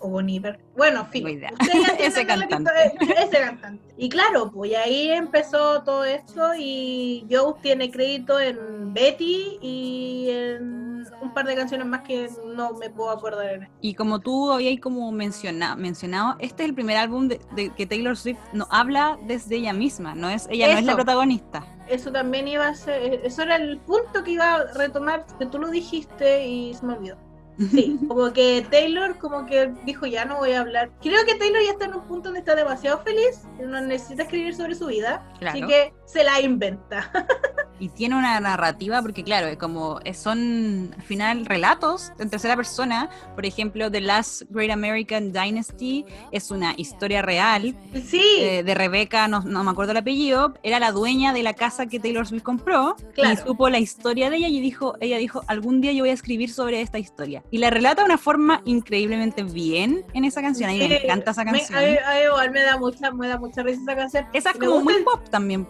o Boniver. Bueno, fin. <laughs> ese cantante. ese cantante. Y claro, pues ahí empezó todo esto y Joe tiene crédito en Betty y en un par de canciones más que no me puedo acordar. Y como tú habías como mencionado, mencionado, este es el primer álbum de, que Taylor Swift no habla desde ella misma, no es ella no es la protagonista. Eso también iba a ser, eso era el punto que iba a retomar, que tú lo dijiste y se me olvidó. Sí, como que Taylor como que dijo ya no voy a hablar. Creo que Taylor ya está en un punto donde está demasiado feliz, no necesita escribir sobre su vida, así que se la inventa. y tiene una narrativa, porque claro, como son al final relatos en tercera persona, por ejemplo, The Last Great American Dynasty es una historia real sí. Eh, de Rebeca, no, me acuerdo el apellido, era la dueña de la casa que Taylor Swift compró y supo la historia de ella y dijo, ella dijo, algún día yo voy a escribir sobre esta historia. Y la relata de una forma increíblemente bien en esa canción, a mí me encanta esa canción. Me, a, igual me da mucha, me da mucha risa esa canción. Esa es como muy pop también.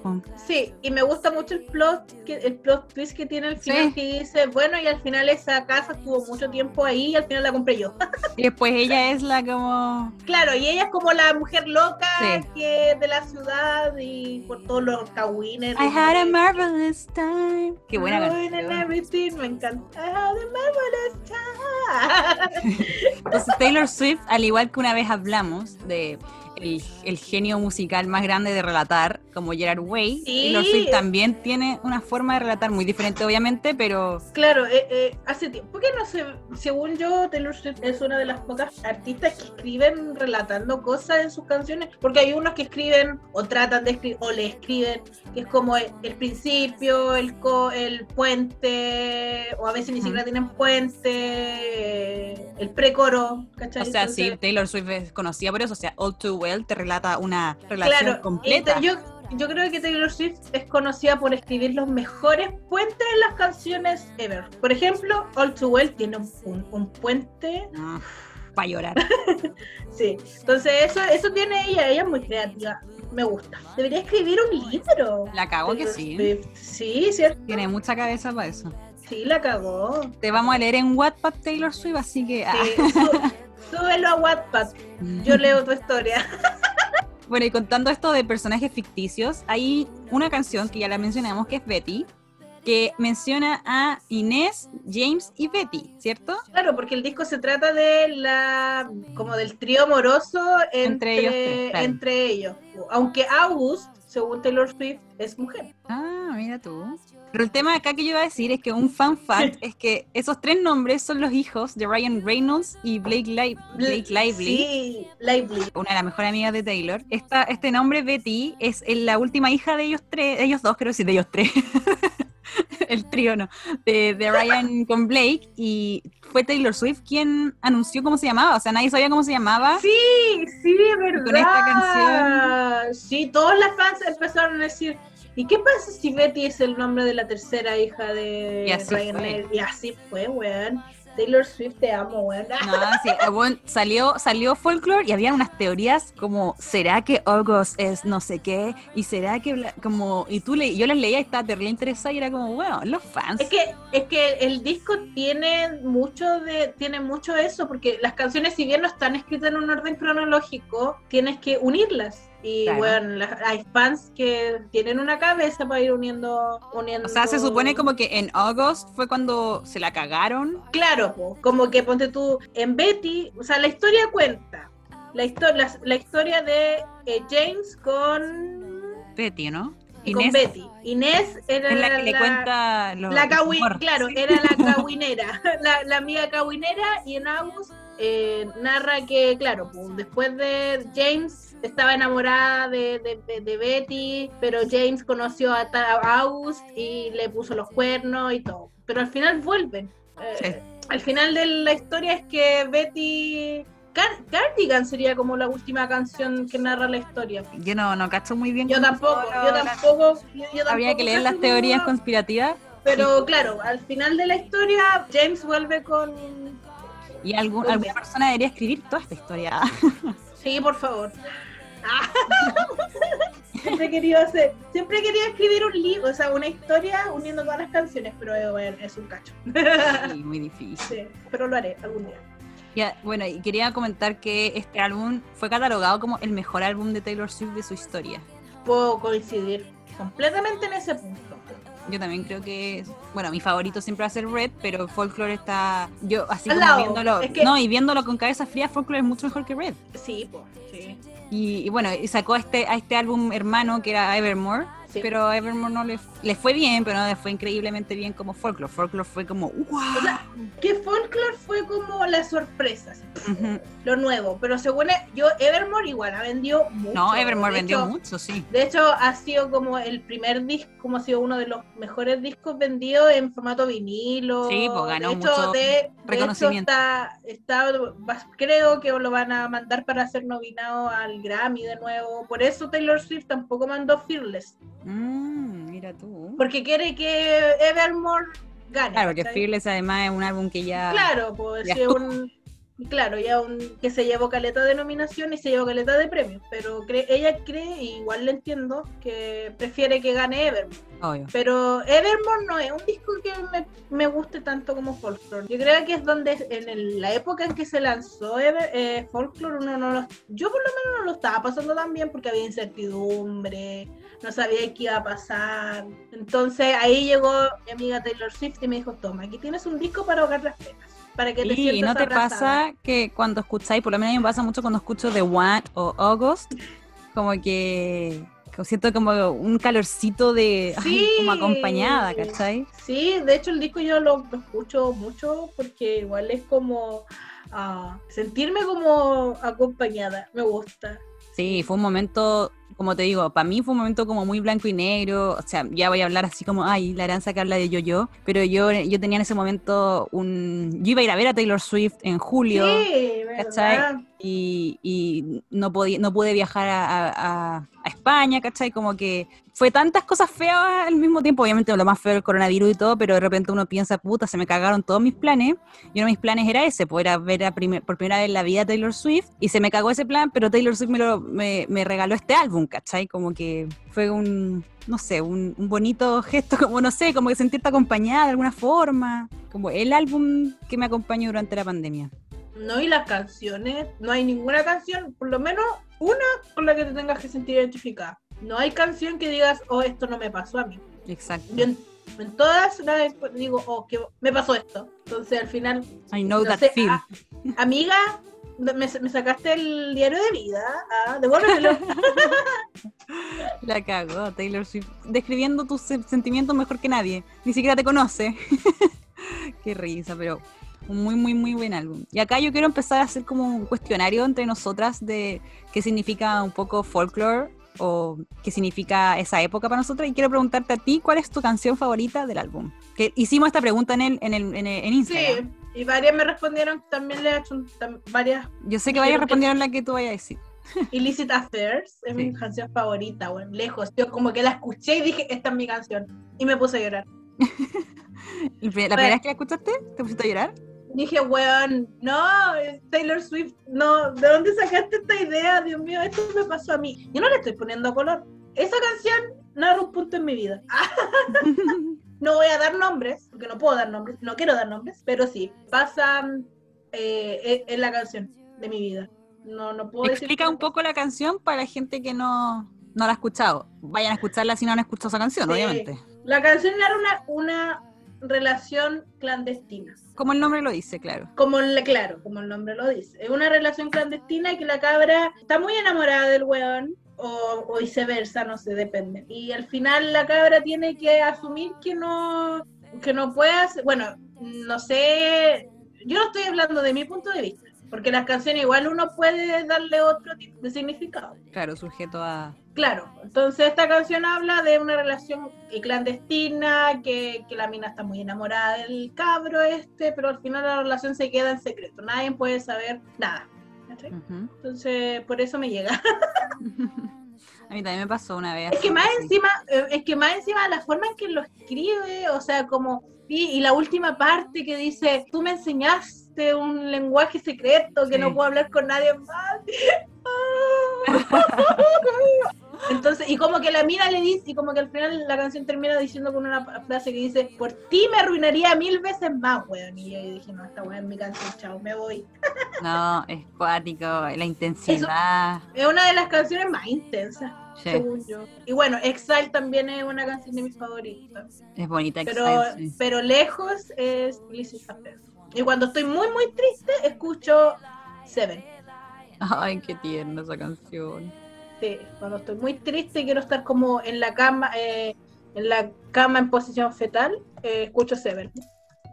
Sí, y me gusta mucho el plot que, el plot twist que tiene el final que dice, bueno, y al final esa casa estuvo mucho tiempo ahí y al final la compré yo. <laughs> y después ella es la como... Claro, y ella es como la mujer loca que de la ciudad y por todos los kawines. I had a marvelous time. Qué buena canción. me encanta. I had a marvelous time. <laughs> Entonces Taylor Swift, al igual que una vez hablamos de el, genio musical más grande de relatar, como Gerard Way. y Taylor Swift también tiene una forma de relatar muy diferente, obviamente, pero... Claro, eh, eh, hace tiempo que no sé, según yo, Taylor Swift es una de las pocas artistas que escriben relatando cosas en sus canciones, porque hay unos que escriben o tratan de escribir, o le escriben, que es como el, principio, el, el puente, o a veces ni siquiera tienen puente, el precoro, ¿cachai? O sea, sí, Taylor Swift es conocida por eso, o sea, All Too Well te relata una relación completa. Yo, yo creo que Taylor Swift es conocida por escribir los mejores puentes en las canciones ever. Por ejemplo, All Too Well tiene un, puente. Ah, para llorar. <laughs> sí, entonces eso, eso tiene ella, ella es muy creativa. Me gusta. Debería escribir un libro. La cago que sí. Sí, cierto. Tiene mucha cabeza para eso. Sí, la cagó. Te vamos a leer en Wattpad Taylor Swift, así que. Ah. <laughs> súbelo a Wattpad. Yo leo tu historia. <laughs> Bueno, y contando esto de personajes ficticios, hay una canción que ya la mencionamos que es Betty, que menciona a Inés, James y Betty, ¿cierto? Claro, porque el disco se trata de la como del trío amoroso entre, Entre ellos tres, entre ellos. Aunque August, según Taylor Swift, es mujer. Ah, mira tú. Pero el tema acá que yo iba a decir es que un fan fact <laughs> es que esos tres nombres son los hijos de Ryan Reynolds y Blake, Li- Blake Lively. Sí, Lively. una de las mejores amigas de Taylor. Esta, este nombre, Betty, es la última hija de ellos tres, ellos dos, creo que sí, de ellos tres. <laughs> <laughs> el trío, no, de, de Ryan <laughs> con Blake. Y fue Taylor Swift quien anunció cómo se llamaba. O sea, nadie sabía cómo se llamaba. Sí, sí, es verdad. con esta Sí, todos las fans empezaron a decir, ¿y qué pasa si Betty es el nombre de la tercera hija de Y Ryan fue. Y así fue, weón. Taylor Swift, te amo, weón. No, sí, bueno, salió, salió folklore y había unas teorías como, ¿será que August es no sé qué? ¿Y será que bla- como, y tú le, yo las leía y estaba terrible interesada y era como, bueno, los fans. Es que, es que el disco tiene mucho de, tiene mucho eso, porque las canciones, si bien no están escritas en un orden cronológico, tienes que unirlas. Y Claro. bueno, las- hay fans que tienen una cabeza para ir uniendo, uniendo. O sea, se supone como que en August fue cuando se la cagaron. Claro, como que ponte tú en Betty, o sea, la historia cuenta. La, histo- la, la historia de eh, James con, Betty, ¿no? con Inés Betty. Inés era la que le cuenta los, La claro, era la cahuinera, <laughs> la, la amiga cahuinera y en August eh, narra que, claro, pues, después de James estaba enamorada de, de- de- de Betty, pero James conoció a, a August y le puso los cuernos y todo. Pero al final vuelven. Eh, Al final de la historia es que Betty... Car- Cardigan sería como la última canción que narra la historia. Yo no, no cacho muy bien. Yo tampoco, yo tampoco, yo- yo Habría tampoco que leer las teorías conspirativas pero claro, al final de la historia, James vuelve con. y algún, Con alguna persona debería escribir toda esta historia. Sí, por favor. <laughs> Siempre he querido hacer, siempre he querido escribir un libro, o sea, una historia uniendo todas las canciones, pero eh, bueno, es un cacho. Sí, muy difícil. Sí, pero lo haré algún día. Bueno, y quería comentar que este álbum fue catalogado como el mejor álbum de Taylor Swift de su historia. Puedo coincidir completamente en ese punto. Yo también creo que, bueno, mi favorito siempre va a ser Red, pero Folklore está, yo así como viéndolo, es que- no, y viéndolo con cabeza fría, Folklore es mucho mejor que Red. Sí, pues, sí. Y, y bueno, y sacó este, a este álbum hermano que era Evermore, sí. pero a Evermore no le, le fue bien, pero no le fue increíblemente bien como Folklore. Folklore fue como, ¡wow! O sea, que Folklore fue como la sorpresa, así, Ujú. lo nuevo, pero según e- yo, Evermore igual ha vendido mucho. No, Evermore De vendió hecho, mucho, sí. De hecho, ha sido como el primer disco, como ha sido uno de los mejores discos vendidos en formato vinilo. Sí, pues, ganó de hecho, mucho de, de hecho reconocimiento. está, está, creo que lo van a mandar para ser nominado al Grammy de nuevo. Por eso Taylor Swift tampoco mandó Fearless, Mm, mira tú. porque quiere que Evermore gane. Claro, porque. Fearless además es un álbum que ya... Claro, pues ya estuvo. un, claro, ya un que se llevó caleta de nominación y se llevó caleta de premios, pero cree- ella cree, igual le entiendo, que prefiere que gane Evermore. Obvio. Pero Evermore no es un disco que me, me guste tanto como Folklore. Yo creo que es donde en el- la época en que se lanzó Ever- eh, Folklore, uno no lo, yo por lo menos no lo estaba pasando tan bien porque había incertidumbre, no sabía qué iba a pasar. Entonces ahí llegó mi amiga Taylor Swift y me dijo, toma, aquí tienes un disco para ahogar las penas. Para que te Sí, sientas no te abrazada". pasa que cuando escucháis, por lo menos a mí me pasa mucho cuando escucho The One o August, como que siento como un calorcito de ay, Sí. como acompañada, ¿cachai? Sí, de hecho el disco yo lo, lo escucho mucho porque igual es como ah, sentirme como acompañada, me gusta. Sí, fue un momento, como te digo, para mí fue un momento como muy blanco y negro, o sea, ya voy a hablar así como, ay, la aranza que habla de yo-yo, pero yo, yo tenía en ese momento un... Yo iba a ir a ver a Taylor Swift en julio. Sí, ¿cachai? ¿verdad? Y, y no, podía, no pude viajar a, a- a- España, ¿cachai? Como que fue tantas cosas feas al mismo tiempo, obviamente lo más feo el coronavirus y todo, pero de repente uno piensa, puta, se me cagaron todos mis planes, y uno de mis planes era ese, poder a ver a primer- por primera vez en la vida a Taylor Swift, y se me cagó ese plan, pero Taylor Swift me, lo, me, me regaló este álbum, ¿cachai? Como que fue un, no sé, un, un bonito gesto, <laughs> como no sé, como que sentirte acompañada de alguna forma, como el álbum que me acompañó durante la pandemia. No, y las canciones, no hay ninguna canción, por lo menos una con la que te tengas que sentir identificada. No hay canción que digas, oh, esto no me pasó a mí. Exacto. Yo, en- En todas las digo, oh, que me pasó esto. Entonces al final. I know no that sé, feel. ah, amiga, me, me sacaste el diario de vida. Ah, devuélvemelo. <laughs> La cagó, Taylor Swift. Describiendo tus se- sentimientos mejor que nadie. Ni siquiera te conoce. <laughs> Qué risa, pero un muy, muy, muy buen álbum. Y acá yo quiero empezar a hacer como un cuestionario entre nosotras de qué significa un poco folklore o qué significa esa época para nosotras. Y quiero preguntarte a ti, ¿cuál es tu canción favorita del álbum? Que hicimos esta pregunta en, el, en, el, en, el- en Instagram. Sí, y varias me respondieron, también le he hecho varias Yo sé que varias que- <laughs> respondieron la que tú vayas a decir. Illicit Affairs, es mi canción favorita, bueno, lejos. Yo como que la escuché y dije, esta es mi canción. Y me puse a llorar. <laughs> ¿La primera vez que la escuchaste? ¿Te pusiste a llorar? Dije, weón, no, es Taylor Swift, no, ¿de dónde sacaste esta idea? Dios mío, esto me pasó a mí. Yo no le estoy poniendo color. Esa canción narra un punto en mi vida. <laughs> No voy a dar nombres, porque no puedo dar nombres, no quiero dar nombres, pero sí, pasa eh, es- es la canción de mi vida. No, no puedo decir Explica un poco la canción para la gente que no, no la ha escuchado. Vayan a escucharla si no han escuchado esa canción, Sí. obviamente. La canción era una, una relación clandestina. Como el nombre lo dice, claro. Como le, claro, como el nombre lo dice. Es una relación clandestina que la cabra está muy enamorada del weón. O, o viceversa, no sé, depende. Y al final la cabra tiene que asumir que no, que no puede hacer, bueno, no sé, yo no estoy hablando de mi punto de vista, porque las canciones igual uno puede darle otro tipo de significado. Claro, sujeto a. Claro, entonces esta canción habla de una relación clandestina, que, que la mina está muy enamorada del cabro este, pero al final la relación se queda en secreto, nadie puede saber nada. ¿cachai? Ujú. Entonces, por eso me llega. <laughs> A mí también me pasó una vez. Es que así, más sí. encima, eh, es que más encima la forma en que lo escribe, o sea, como, y, y la última parte que dice, tú me enseñaste un lenguaje secreto que Sí. no puedo hablar con nadie más. <laughs> Entonces, y como que la mina le dice, y como que al final la canción termina diciendo con una frase que dice, por ti me arruinaría mil veces más, weón. Y yo dije, no, esta weón es mi canción, chao, me voy. <laughs> No, es cuático, la intensidad. Es una de las canciones más intensas, Sí, según yo. Y bueno, Exile también es una canción de mis favoritas. es bonita. pero, Exile, sí. pero lejos es Affairs. Y cuando estoy muy, muy triste, escucho Seven. Ay, qué tierna esa canción. Sí, cuando estoy muy triste y quiero estar como en la cama, eh, en la cama en posición fetal, eh, escucho Seven.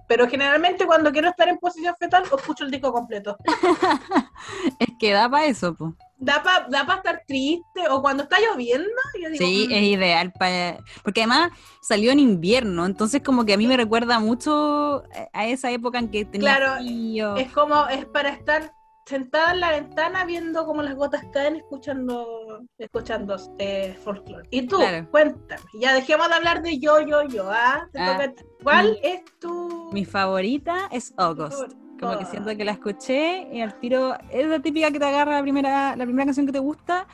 Pero generalmente cuando quiero estar en posición fetal, escucho el disco completo. <laughs> Es que da para eso, pues. Da para da pa estar triste o cuando está lloviendo, yo digo, Sí, mm, es ideal para... Porque además salió en invierno, entonces como que a mí me recuerda mucho a esa época en que tenía Claro, frío. es como, es para estar sentada en la ventana viendo como las gotas caen, escuchando, escuchando eh, folklore. Y tú, Claro. cuéntame, ya dejemos de hablar de yo, yo, yo, ¿ah? Te Ah. ¿Cuál es tu... Mi favorita es August. Como que Ah. siento que la escuché y al tiro es la típica que te agarra la primera, la primera canción que te gusta.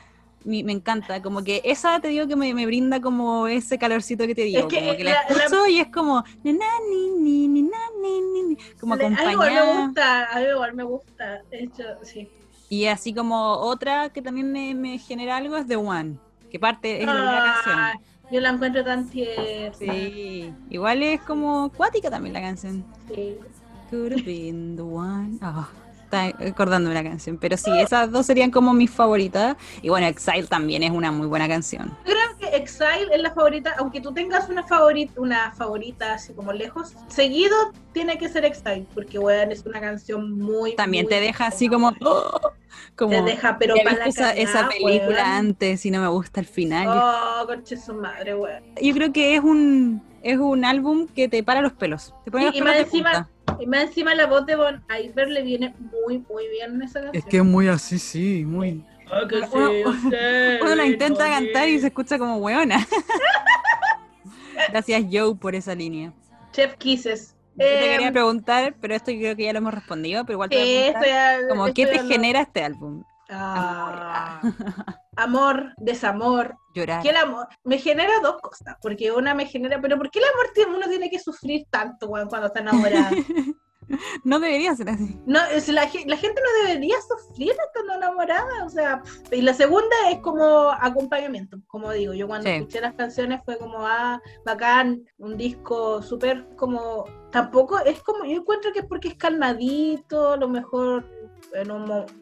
Mi- me encanta, como que esa te digo que me, me brinda como ese calorcito que te digo, que, como que la, la- la- escucho y es como ni, ni, ni, como Le- a mí igual me acompañada. gusta, a mí igual me gusta, de hecho, sí. Y así como otra que también me, me genera algo es The One, que parte es la primera Ah, canción. yo la encuentro tan tierna. Sí, igual es como cuática también la canción. sí. Could have been the one. Ah, está acordándome la canción. Pero sí, esas dos serían como mis favoritas. Y bueno, Exile también es una muy buena canción. Yo creo que Exile es la favorita, aunque tú tengas una favorita, una favorita así como lejos, seguido tiene que ser Exile, porque weón es una canción muy También muy te deja así buena. como. ¡oh! como te deja pero para esa, esa película weón. antes y no me gusta el final. Oh, conche su madre, weón. Yo creo que es un es un álbum que te para los pelos. Te pone Sí, los y pelos más encima- punta. Y más encima la voz de Bon Iver le viene muy, muy bien en esa canción. Es que es muy así, sí, muy. Ah, que sí, Uno- usted, Uno la intenta cantar y se escucha como weona. <laughs> Gracias Joe por esa línea. Chef Kisses. Yo te Eh, quería preguntar, pero esto yo creo que ya lo hemos respondido, pero igual te voy a preguntar, como, ¿qué te genera este álbum? Ah, <laughs> amor, desamor. Llorar. Que el amor me genera dos cosas, porque una me genera, pero ¿por qué el amor uno tiene que sufrir tanto cuando está enamorado? <laughs> no debería ser así. No, es, la, la, gente no debería sufrir estando enamorada, o sea, y la segunda es como acompañamiento, como digo, yo cuando escuché las canciones fue como, ah, bacán, un disco súper como, tampoco es como, yo encuentro que es porque es calmadito, a lo mejor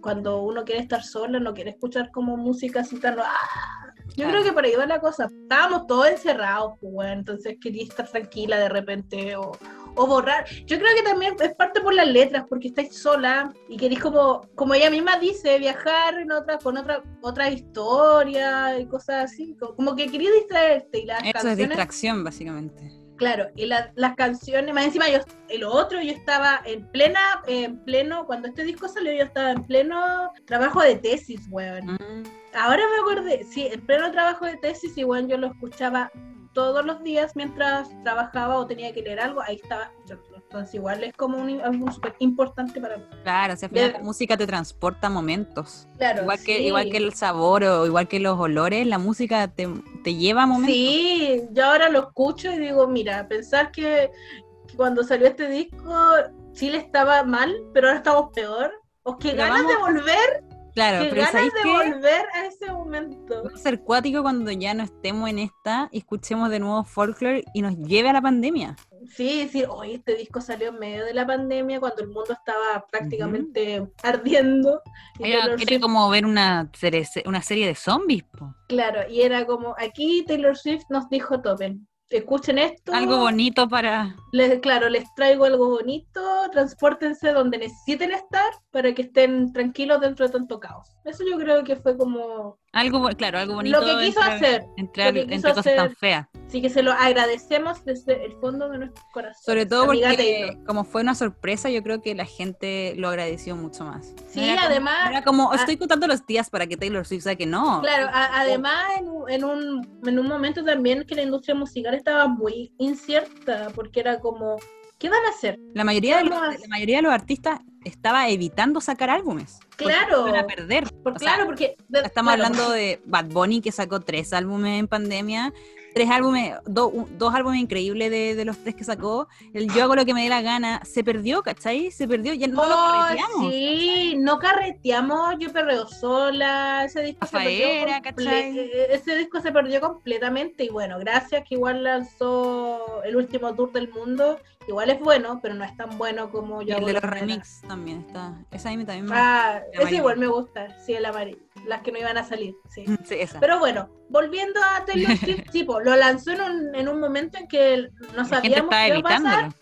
cuando uno quiere estar sola, no quiere escuchar como música así tan... ¡ah! Yo creo que por ahí va la cosa. Estábamos todos encerrados, pues, entonces quería estar tranquila de repente o, o borrar. Yo creo que también es parte por las letras, porque estáis sola y queréis como, como ella misma dice, viajar en otra, con otra, otra historia y cosas así. Como que quería distraerte. Y las Eso es distracción, básicamente. Claro, y las canciones, más encima yo, el otro, yo estaba en plena, en pleno, cuando este disco salió, yo estaba en pleno trabajo de tesis, weón. Mm. Ahora me acordé, sí, en pleno trabajo de tesis, y bueno, yo lo escuchaba todos los días mientras trabajaba o tenía que leer algo, ahí estaba Entonces igual es como un, algo súper importante para mí. Claro, o sea, la música te transporta momentos. Claro, igual que igual que el sabor o igual que los olores, la música te, te lleva a momentos. Sí, yo ahora lo escucho y digo, mira, pensar que, cuando salió este disco Chile estaba mal, pero ahora estamos peor. O que ganas de volver Claro, pero ganas de volver a ese momento. Va a ser cuático cuando ya no estemos en esta y escuchemos de nuevo folklore y nos lleve a la pandemia. Sí, sí, hoy este disco salió en medio de la pandemia cuando el mundo estaba prácticamente <laughs> ardiendo. Era, como ver una serie, una serie de zombies. Claro, y era como, aquí Taylor Swift nos dijo topen, escuchen esto. Algo bonito para... Les, claro, les traigo algo bonito, transpórtense donde necesiten estar para que estén tranquilos dentro de tanto caos. Eso yo creo que fue como algo, claro, algo bonito. Lo que quiso hacer. Entrar entre cosas tan feas. Sí, que se lo agradecemos desde el fondo de nuestro corazón. Sobre todo porque, como fue una sorpresa, yo creo que la gente lo agradeció mucho más. Sí, además. era como, estoy contando los días para que Taylor Swift sea que no. Claro, además, en, un, en un momento también que la industria musical estaba muy incierta, porque era como ¿qué van a hacer? La mayoría, de los, la mayoría de los artistas estaba evitando sacar álbumes. Claro. Para perder. claro, porque. estamos hablando de Bad Bunny que sacó tres álbumes en pandemia tres álbumes, dos álbumes increíbles de, los tres que sacó. El Yo hago lo que me dé la gana se perdió, ¿cachai? Se perdió, ya no lo carreteamos. Sí, no carreteamos, yo perreo sola, ese disco, se perdió e-, ese disco se perdió completamente y bueno, gracias que igual lanzó el último tour del mundo, igual es bueno, pero no es tan bueno como yo. el de los remix también está, esa a mí también me Ah, ese igual me gusta, sí, el amarillo las que no iban a salir, sí. Pero bueno, volviendo a Taylor <laughs> Swift, tipo, lo lanzó en un, en un momento en que no sabíamos qué iba a pasar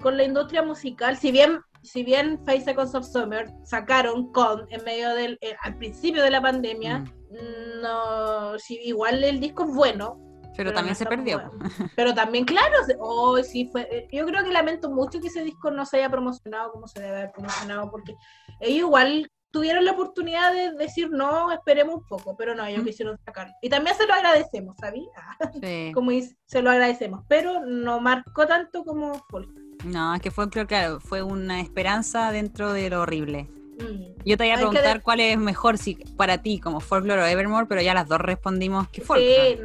con la industria musical, si bien si bien Five Seconds of Summer sacaron con en medio del eh, al principio de la pandemia, mm. no si igual el disco es bueno, pero, también se perdió. Pero también, claro, oh, sí fue. Eh, yo creo que lamento mucho que ese disco no se haya promocionado como se debe haber promocionado, porque ellos igual tuvieron la oportunidad de decir no, esperemos un poco, pero no, ellos quisieron sacar. Y también se lo agradecemos, ¿sabí? <laughs> Sí. como dice, se lo agradecemos, pero no marcó tanto como Folk. No, es que fue, claro, fue una esperanza dentro de lo horrible. Mm. Yo te voy a preguntar cuál es mejor si para ti, como Folklore o Evermore, pero ya las dos respondimos que Folklore.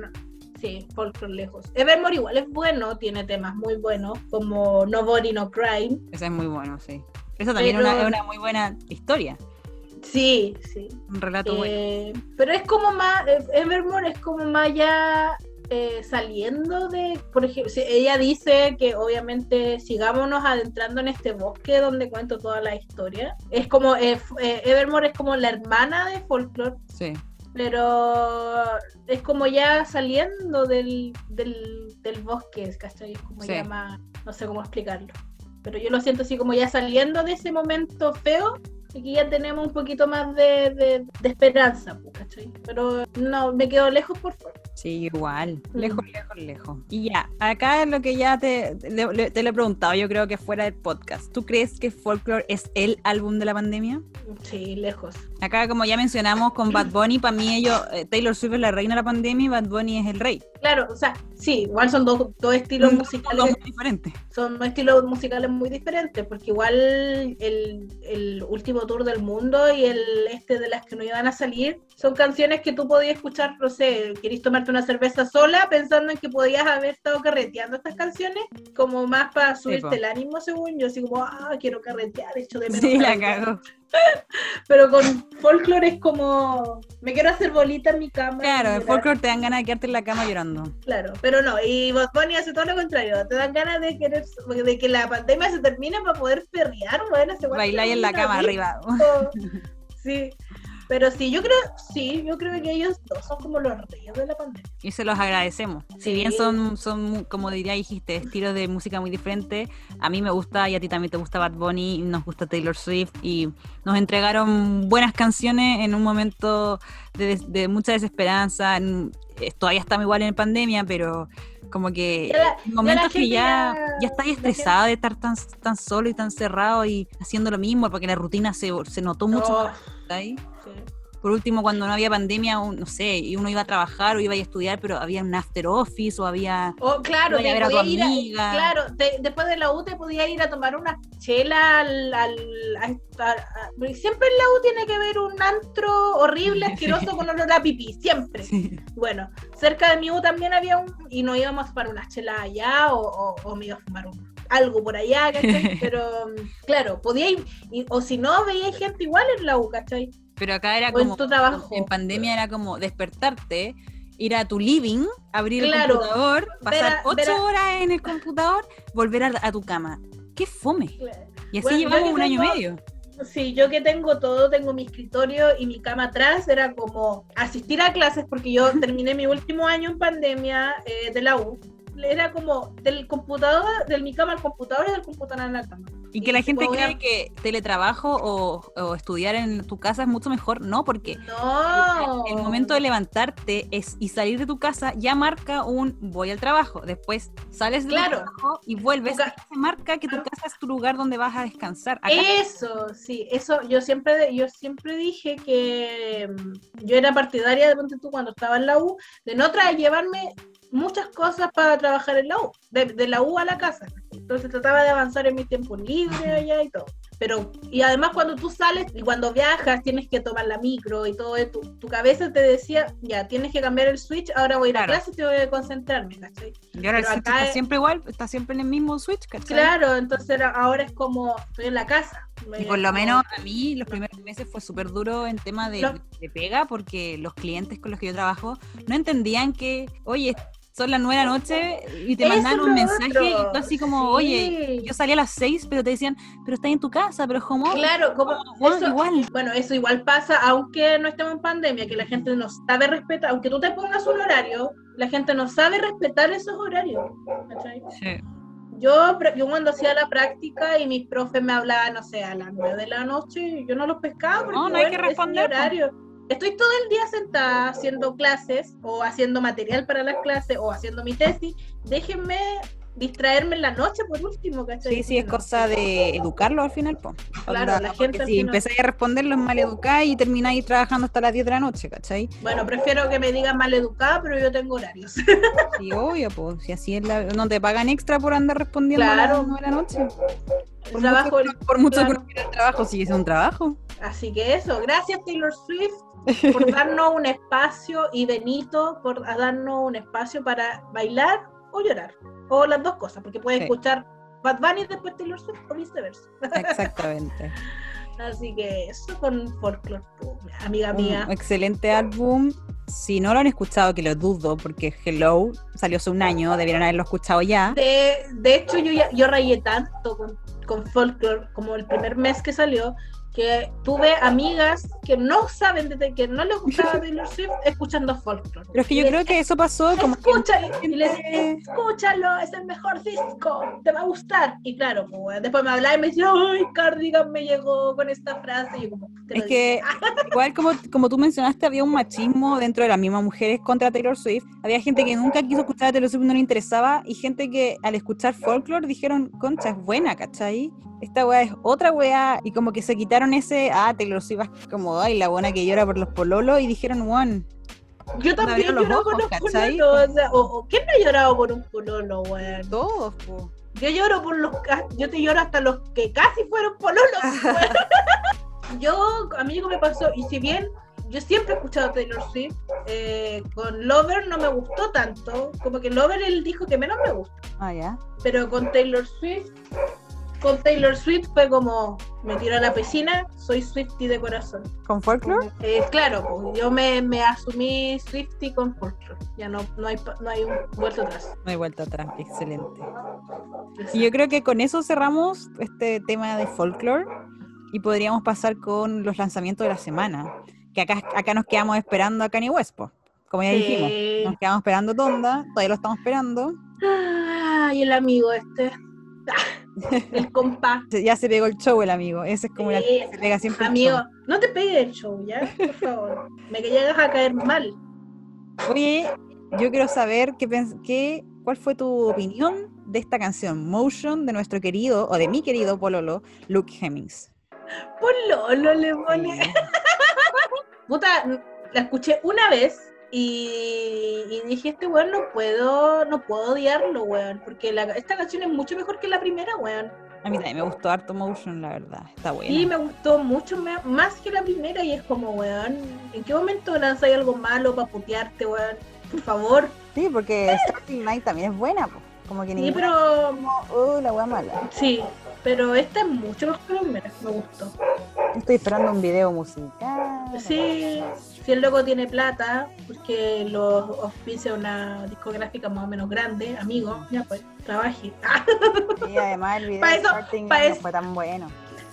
Sí, sí, Folklore lejos. Evermore igual es bueno, tiene temas muy buenos, como Nobody No Crime. Ese es muy bueno, sí. Eso también es una muy buena historia. Sí, sí. Un relato bueno. Eh, pero es como más, eh, Evermore es como más ya eh, saliendo de, por ejemplo, ella dice que obviamente sigámonos adentrando en este bosque donde cuento toda la historia. Es como, Evermore es como la hermana de Folklore. Sí. Pero es como ya saliendo del, del, del bosque, ¿cachai? Es como ya más, no sé cómo explicarlo. Pero yo lo siento así como ya saliendo de ese momento feo Aquí ya tenemos un poquito más de, de, esperanza, ¿cachai? Pero no, me quedo lejos por favor. Sí, igual, mm. lejos, lejos, lejos. Y ya, acá es lo que ya te, te, lo he preguntado, yo creo que fuera del podcast. ¿Tú crees que Folklore es el álbum de la pandemia? Sí, lejos. Acá, como ya mencionamos con Bad Bunny, para mí ellos, eh, Taylor Swift es la reina de la pandemia y Bad Bunny es el rey. Claro, o sea, sí, igual son dos, dos estilos Son musicales. muy diferentes. son dos estilos musicales muy diferentes, porque igual el, el último tour del mundo y el este de las que no iban a salir son canciones que tú podías escuchar, no sé, querís tomarte una cerveza sola pensando en que podías haber estado carreteando estas canciones, como más para subirte el ánimo, según yo, así como, ah, quiero carretear, hecho de menos. Sí, la carretear. <laughs> Pero con folklore es como, me quiero hacer bolita en mi cama. Claro, en folklore te dan ganas de quedarte en la cama llorando. Claro, pero no, y Bad Bunny hace todo lo contrario, te dan ganas de querer, de que la pandemia se termine para poder perrear, bueno, se Bailar en la cama arriba. <laughs> Sí, pero sí, yo creo, sí, yo creo que ellos dos son como los reyes de la pandemia. Y se los agradecemos. Si bien son, son, como diría, dijiste, estilos de música muy diferentes, a mí me gusta y a ti también te gusta Bad Bunny, y nos gusta Taylor Swift y nos entregaron buenas canciones en un momento de, de mucha desesperanza. en- eh, todavía estamos igual en pandemia, pero como que la- momentos que ya, ya- estás estresada de estar tan, tan solo y tan cerrado y haciendo lo mismo, porque la rutina se, se notó mucho. ¿Cachai? sí. Por último, cuando no había pandemia, no sé, y uno iba a trabajar o iba a estudiar, pero había un after office o había... Oh, claro, a te a podías ir a- claro, te- después de la U te podías ir a tomar una chela al, a- a- a- siempre en la U tiene que haber un antro horrible, asqueroso con olor a pipí, siempre. Bueno, cerca de mi U también había un, y nos íbamos a tomar unas chelas allá o, o- o me iba a fumar un- algo por allá, ¿cachai? <laughs> Pero mm, claro, podía ir, y- o si no, veía gente igual en la U, ¿cachai? Pero acá era O en como... tu trabajo. En pandemia era como despertarte, ir a tu living, abrir Claro. el computador, pasar a- ocho a- horas en el computador, volver a, a tu cama. ¡Qué fome! Y así Bueno, llevamos un año y medio. Sí, yo que tengo todo, tengo mi escritorio y mi cama atrás, era como asistir a clases porque yo terminé mi último año en pandemia eh, de la U. Era como del computador, de mi cama al computador y del computador a la cama. Y que la gente cree que teletrabajo o, o estudiar en tu casa es mucho mejor. No, porque No. el momento de levantarte es, y salir de tu casa ya marca un voy al trabajo. Después sales del Claro. trabajo y vuelves. Se marca que tu casa es tu lugar donde vas a descansar. Acá Eso, sí, eso yo siempre, yo siempre dije que mm, yo era partidaria de ponte tú cuando estaba en la U, de no traer, llevarme muchas cosas para trabajar en la U, de, de la U a la casa. Entonces trataba de avanzar en mi tiempo libre allá y todo. Pero, y además cuando tú sales y cuando viajas tienes que tomar la micro y todo, tu, tu cabeza te decía, ya, tienes que cambiar el switch, ahora voy a ir a clase y tengo que concentrarme, ¿cachai? y ahora el switch está es- siempre igual, está siempre en el mismo switch, ¿cachai? Claro, entonces ahora es como, estoy en la casa. Y por lo menos a mí los primeros meses fue súper duro en tema de, de pega porque los clientes con los que yo trabajo no entendían que, oye, son las nueve de la noche y te es un mensaje y tú así como, Sí. oye, yo salí a las seis, pero te decían, pero estás en tu casa, pero como, Claro, como bueno, eso- igual. Bueno, eso igual pasa, aunque no estemos en pandemia, que la gente no sabe respetar, aunque tú te pongas un horario, la gente no sabe respetar esos horarios. ¿cachai? Sí. Yo, yo cuando hacía la práctica y mis profes me hablaban, no sé, a las 9 de la noche, yo no los pescaba porque No, no hay que bueno, mi responder, horario. Estoy todo el día sentada haciendo clases o haciendo material para las clases o haciendo mi tesis. Déjenme distraerme en la noche por último, ¿cachai? Sí, sí, es cosa de educarlo al final, po. Claro, Onda, la gente si final- empezáis a responderlos mal educáis y termináis trabajando hasta las 10 de la noche, ¿cachai? Bueno, prefiero que me digan mal educada, pero yo tengo horarios. Sí, obvio, pues, si así es la... No te pagan extra por andar respondiendo a Claro. las 9 de la noche. El Por trabajo, mucho, por mucho claro. que el trabajo, sí es un trabajo. Así que eso, gracias Taylor Swift por darnos un espacio y Benito por darnos un espacio para bailar o llorar. O las dos cosas, porque puedes Sí. escuchar Bad Bunny después Taylor Swift o viceversa. Exactamente. <laughs> Así que eso con Folklore, po, amiga un mía. excelente álbum. Si no lo han escuchado, que lo dudo, porque Hello salió hace un año, debieron haberlo escuchado ya. De, de hecho, yo, yo rayé tanto con, con Folklore como el primer mes que salió, que tuve amigas que no saben, desde que no les gustaba Taylor Swift, escuchando Folklore. Pero es que yo les- creo que eso pasó como que y les escúchalo, es el mejor disco, te va a gustar. Y claro, pues, después me hablaba y me decía, ay, Cardigan me llegó con esta frase. Y yo como, Es que <laughs> igual como, como tú mencionaste, había un machismo dentro de las mismas mujeres contra Taylor Swift. Había gente que nunca quiso escuchar a Taylor Swift, no le interesaba, y gente que al escuchar folklore dijeron, concha, es buena, ¿cachai? Esta weá es otra weá, y como que se quitaron ese, ah, Taylor Swift como, ay, la buena que llora por los pololos, y dijeron, one, Yo también los lloro por los pololos. O sea, o- o- ¿Quién no ha llorado por un pololo, weón? Todos, po. Yo lloro por los yo te lloro hasta los que casi fueron pololos. weón. <laughs> yo, a mí algo me pasó, y si bien yo siempre he escuchado Taylor Swift, eh, con Lover no me gustó tanto, como que Lover el disco que menos me gusta, Ah, ya. pero con Taylor Swift, con Taylor Swift fue como, me tiro a la piscina, soy Swifty de corazón. ¿Con folklore? Eh, claro, pues, yo me, me asumí Swifty con folklore, ya no, no, hay, no hay un vuelto atrás. No hay vuelta atrás, excelente. Y yo creo que con eso cerramos este tema de folklore y podríamos pasar con los lanzamientos de la semana. Que acá, acá nos quedamos esperando a Kanye West, como ya dijimos. Nos quedamos esperando Tonda, todavía lo estamos esperando. Ay, el amigo este. El compa. <laughs> Se- Ya se pegó el show el amigo. Ese es como la que se pega siempre. el Amigo, show. no te pegues el show, ¿ya? Por favor. Me que llegas a caer mal. Oye, yo quiero saber qué, qué, cuál fue tu opinión de esta canción, Motion, de nuestro querido, o de mi querido Pololo, Luke Hemmings. Por Lolo le pone. Sí. <laughs> Puta, la escuché una vez y, y dije, este weón no puedo, no puedo odiarlo, weón. Porque la- esta canción es mucho mejor que la primera, weón. A mí también me gustó harto Motion, la verdad. Está buena. Y me gustó mucho más que la primera y es como, weón, ¿en qué momento lanzáis algo malo para putearte, weón? Por favor. Sí, porque Starting Night también es buena, po. Como que Sí, pero como, "Oh, la wea mala. Sí, pero esta es mucho la primera, me gustó. Estoy esperando un video musical. Sí, si el loco tiene plata, porque lo auspicia una discográfica más o menos grande, amigo, ya pues, trabaje. Y además el <laughs> video Pa' eso- pa' no fue tan bueno.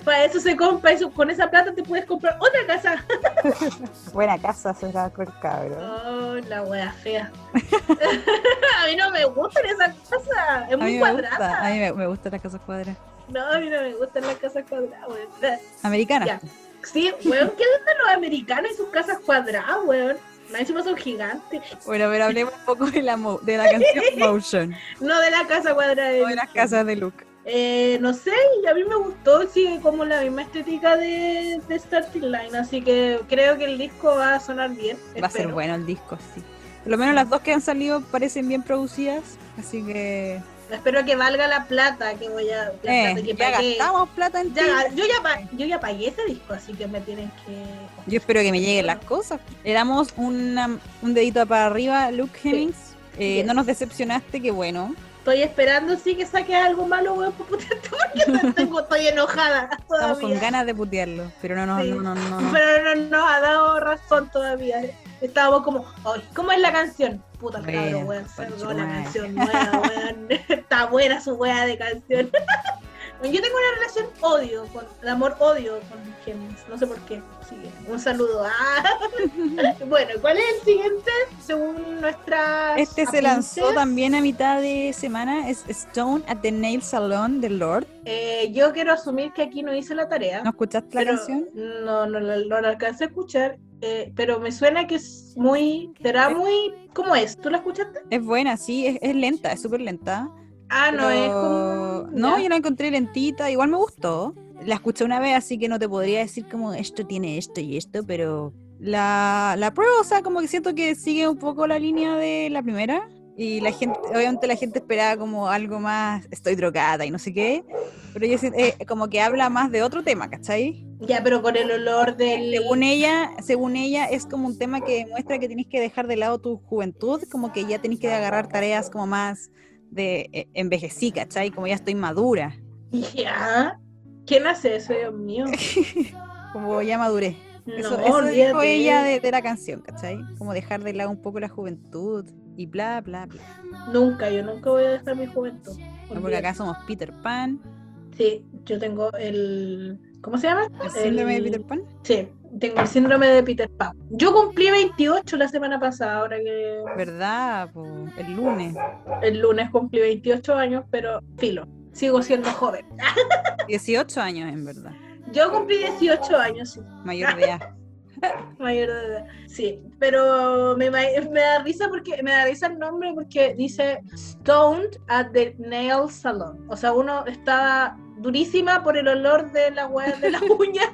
Para eso se compra, eso, con esa plata te puedes comprar otra casa. <laughs> Buena casa se sacó el cabro. Oh, la wea fea. <laughs> a mí no me gustan esas casas, es muy gusta, cuadrada. a mí me, me gustan las casas cuadradas. No, a mí no me gustan las casas cuadradas, weón. Americanas. Ya. Sí, weón, ¿qué onda los americanos y sus casas cuadradas, weón? Encima son gigantes. Bueno, pero hablemos un poco de la, mo- de la canción <laughs> Motion, No de la casa cuadrada. no de las casas de Luke. Eh, no sé, y a mí me gustó, sigue como la misma estética de, de Starting Line, así que creo que el disco va a sonar bien. Va a ser bueno el disco, sí. Por lo menos las dos que han salido parecen bien producidas, así que Espero que valga la plata que voy a. La eh, plata que ya pagué. gastamos plata en. Ya, yo, ya yo ya pagué ese disco, así que me tienen que. Yo espero que me lleguen las cosas. Le damos una- un dedito para arriba Luke Hemmings. Eh, Yes. No nos decepcionaste, qué bueno. Estoy esperando sí que saque algo malo, weón, porque <laughs> tengo, estoy enojada Estamos con todavía. ganas de putearlo, pero no, no, Sí. no, no, no. Pero no nos ha dado razón todavía. Estábamos como, "Ay, ¿cómo es la canción? Puta cabrón, weón, sacó la canción nueva, weón. <laughs> Está buena su wea de canción. <laughs> Yo tengo una relación odio, con, de amor-odio con Gems, no sé por qué. Sigue. Un saludo. Ah. <laughs> bueno, ¿cuál es el siguiente? Según nuestra. Este se lanzó también a mitad de semana, es Stone at the Nail Salon de Lord. Eh, yo quiero asumir que aquí no hice la tarea. ¿No escuchaste la canción? No, no, la- no la alcancé a escuchar, eh, pero me suena que es muy, será muy, ¿cómo es? ¿Tú la escuchaste? Es buena, sí, es, es lenta, es súper lenta. Ah, no pero- es como... No, ya. yo la encontré lentita, igual me gustó. La escuché una vez, así que no te podría decir como esto tiene esto y esto, pero la, la prueba, o sea, como que siento que sigue un poco la línea de la primera. Y la gente, obviamente la gente esperaba como algo más, estoy drogada y no sé qué, pero yo siento, eh, como que habla más de otro tema, ¿cachai? Ya, pero con el olor del... Según ella, según ella, es como un tema que demuestra que tienes que dejar de lado tu juventud, como que ya tenés que agarrar tareas como más de eh, envejecí, ¿cachai? Como ya estoy madura, Ya. ¿Quién hace eso, Dios mío? <laughs> como ya maduré. Eso, No, eso dijo ella de, de la canción, ¿cachai? Como dejar de lado un poco la juventud y bla, bla, bla. Nunca, yo nunca voy a dejar mi juventud. No, porque acá somos Peter Pan, Sí, yo tengo el... ¿Cómo se llama? el síndrome de Peter Pan. Sí, tengo el síndrome de Peter Pan. Yo cumplí 28 la semana pasada, ahora que ¿Verdad? po? el lunes. el lunes cumplí 28 años, pero filo, sigo siendo joven. <laughs> 18 años, en verdad. Yo cumplí 18 años, sí, Mayor de edad. <laughs> mayor de edad. Sí, pero me da risa porque me da risa el nombre porque dice Stoned at the Nail Salon. O sea, uno estaba durísima por el olor de la hueá de la <laughs> uña.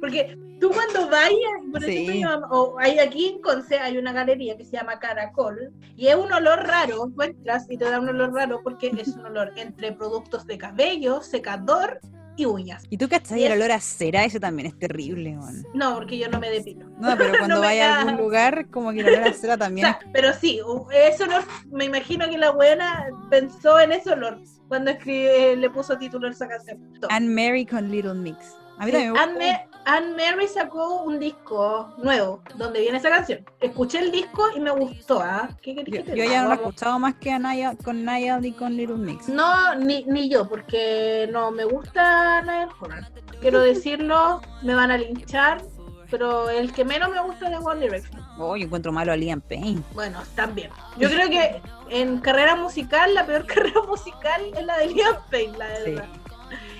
Porque tú cuando vayas, por ejemplo, o hay aquí en Conce hay una galería que se llama Caracol y es un olor raro, tú entras y te da un olor raro porque es un olor entre productos de cabello, secador y uñas. ¿Y tú cachai el olor a cera? Ese también es terrible. No, porque yo no me depilo. No, pero <laughs> cuando No vaya a algún lugar, como que el olor a cera O también es pero sí, ese olor, me imagino que la buena pensó en ese olor cuando escribe, le puso título a esa canción. Anne Mary con Little Mix. A mí Sí, también me gusta. Anne Mary sacó un disco nuevo donde viene esa canción. Escuché el disco y me gustó. ¿ah? ¿Qué Yo, que te yo ya no la he escuchado más que a Naya, con Naya y con Little Mix. No, ni, ni yo, porque no me gusta Niall Horan. Quiero decirlo, me van a linchar, pero el que menos me gusta de One Direction. Oh, yo encuentro malo a Liam Payne. Bueno, también. Yo creo que en carrera musical, la peor <laughs> carrera musical es la de Liam Payne, la de Sí. verdad.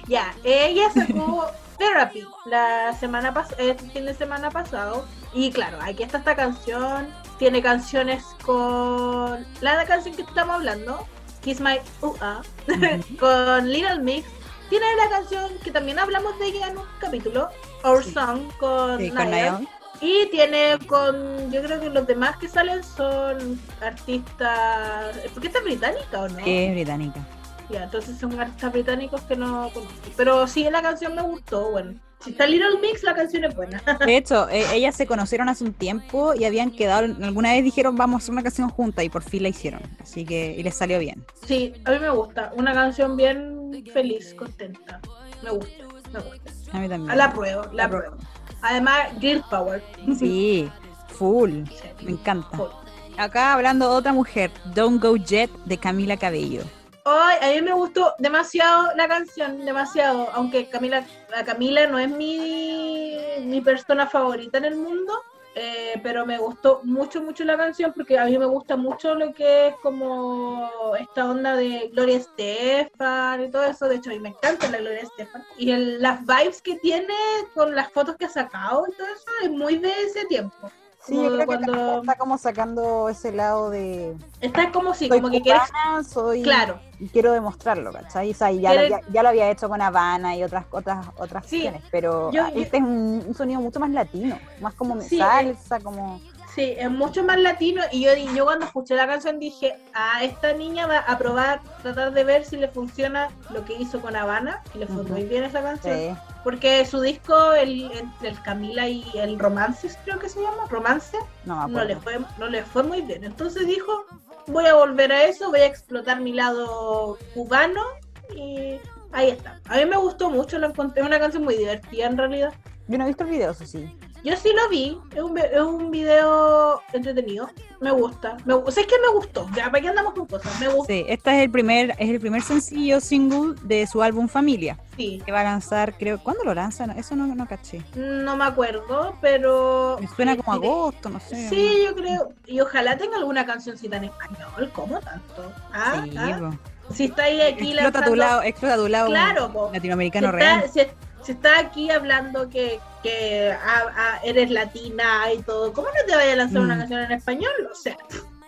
Ya, ella sacó Therapy la semana pas este fin de semana pasado. Y claro, aquí está esta canción. Tiene canciones con la canción que estamos hablando, Kiss My Uh <laughs> con Little Mix. Tiene la canción que también hablamos de ella en un capítulo, Our Sí. Song con, Sí, con. Y tiene con, yo creo que los demás que salen son artistas, ¿por qué está británica o no? Sí, es británica. Entonces son artistas británicos que no. Pero sí, la canción me gustó, bueno. Si está Little Mix, la canción es buena. <laughs> De hecho, eh, ellas se conocieron hace un tiempo y habían quedado, alguna vez dijeron vamos a hacer una canción juntas y por fin la hicieron. Así que, y les salió bien. Sí, a mí me gusta. Una canción bien feliz, contenta. Me gusta, me gusta. A mí también. A la pruebo, la La pruebo. Además, Girl Power. Sí, <laughs> full. Sí. Me encanta. Full. Acá hablando de otra mujer, Don't Go Jet de Camila Cabello. A mí me gustó demasiado la canción, demasiado. Aunque Camila, a Camila no es mi, mi persona favorita en el mundo, eh, pero me gustó mucho, mucho la canción porque a mí me gusta mucho lo que es como esta onda de Gloria Estefan y todo eso. De hecho, a mí me encanta la Gloria Estefan. Y el- las vibes que tiene con las fotos que ha sacado y todo eso es muy de ese tiempo. Sí, yo creo cuando- que está como sacando ese lado de Está como si, soy como que quieres. soy Claro, y quiero demostrarlo, ¿cachai? O sea, ya, lo, Quiere- ya, ya lo había hecho con Habana y otras otras otras Sí, canciones, pero yo- ah, yo- este es un, un sonido mucho más latino, más como Sí, salsa, como Sí, es mucho más latino y yo, yo cuando escuché la canción dije, a esta niña va a probar, tratar de ver si le funciona lo que hizo con Habana y le fue muy bien esa canción. sí, Porque su disco, el, entre el Camila y el Romances, creo que se llama, Romance, no no le, fue, no le fue muy bien. Entonces dijo, voy a volver a eso, voy a explotar mi lado cubano y ahí está. A mí me gustó mucho, la encontré una canción muy divertida en realidad. Yo no he visto el video, eso sí. Yo sí lo vi, es un, es un video entretenido, me gusta. Me, o sea, es que me gustó, ya, ¿para qué andamos con cosas? Me gusta, Sí, este es el primer es el primer sencillo single de su álbum Familia, sí. que va a lanzar, creo, ¿cuándo lo lanzan? Eso no, no caché. No me acuerdo, pero... Me suena como agosto, no sé. Sí, yo creo. Y ojalá tenga alguna cancioncita en español, ¿cómo tanto? Ah, Sí, ah. Si está ahí aquí explota tu lanzando- lado, explota tu lado Claro, po. Si latinoamericano real. si- si está aquí hablando que, que ah, ah, eres latina y todo, ¿cómo no te vaya a lanzar una Mm. canción en español? O sea,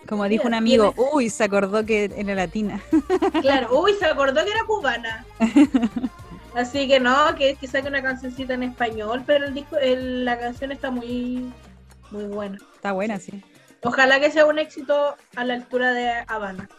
Como dijo un amigo, uy, se acordó que era latina. claro, uy, se acordó que era cubana. <laughs> Así que no, que, que saque una cancioncita en español, pero el disco, el- la canción está muy, muy buena. Está buena, sí. Ojalá que sea un éxito a la altura de Habana.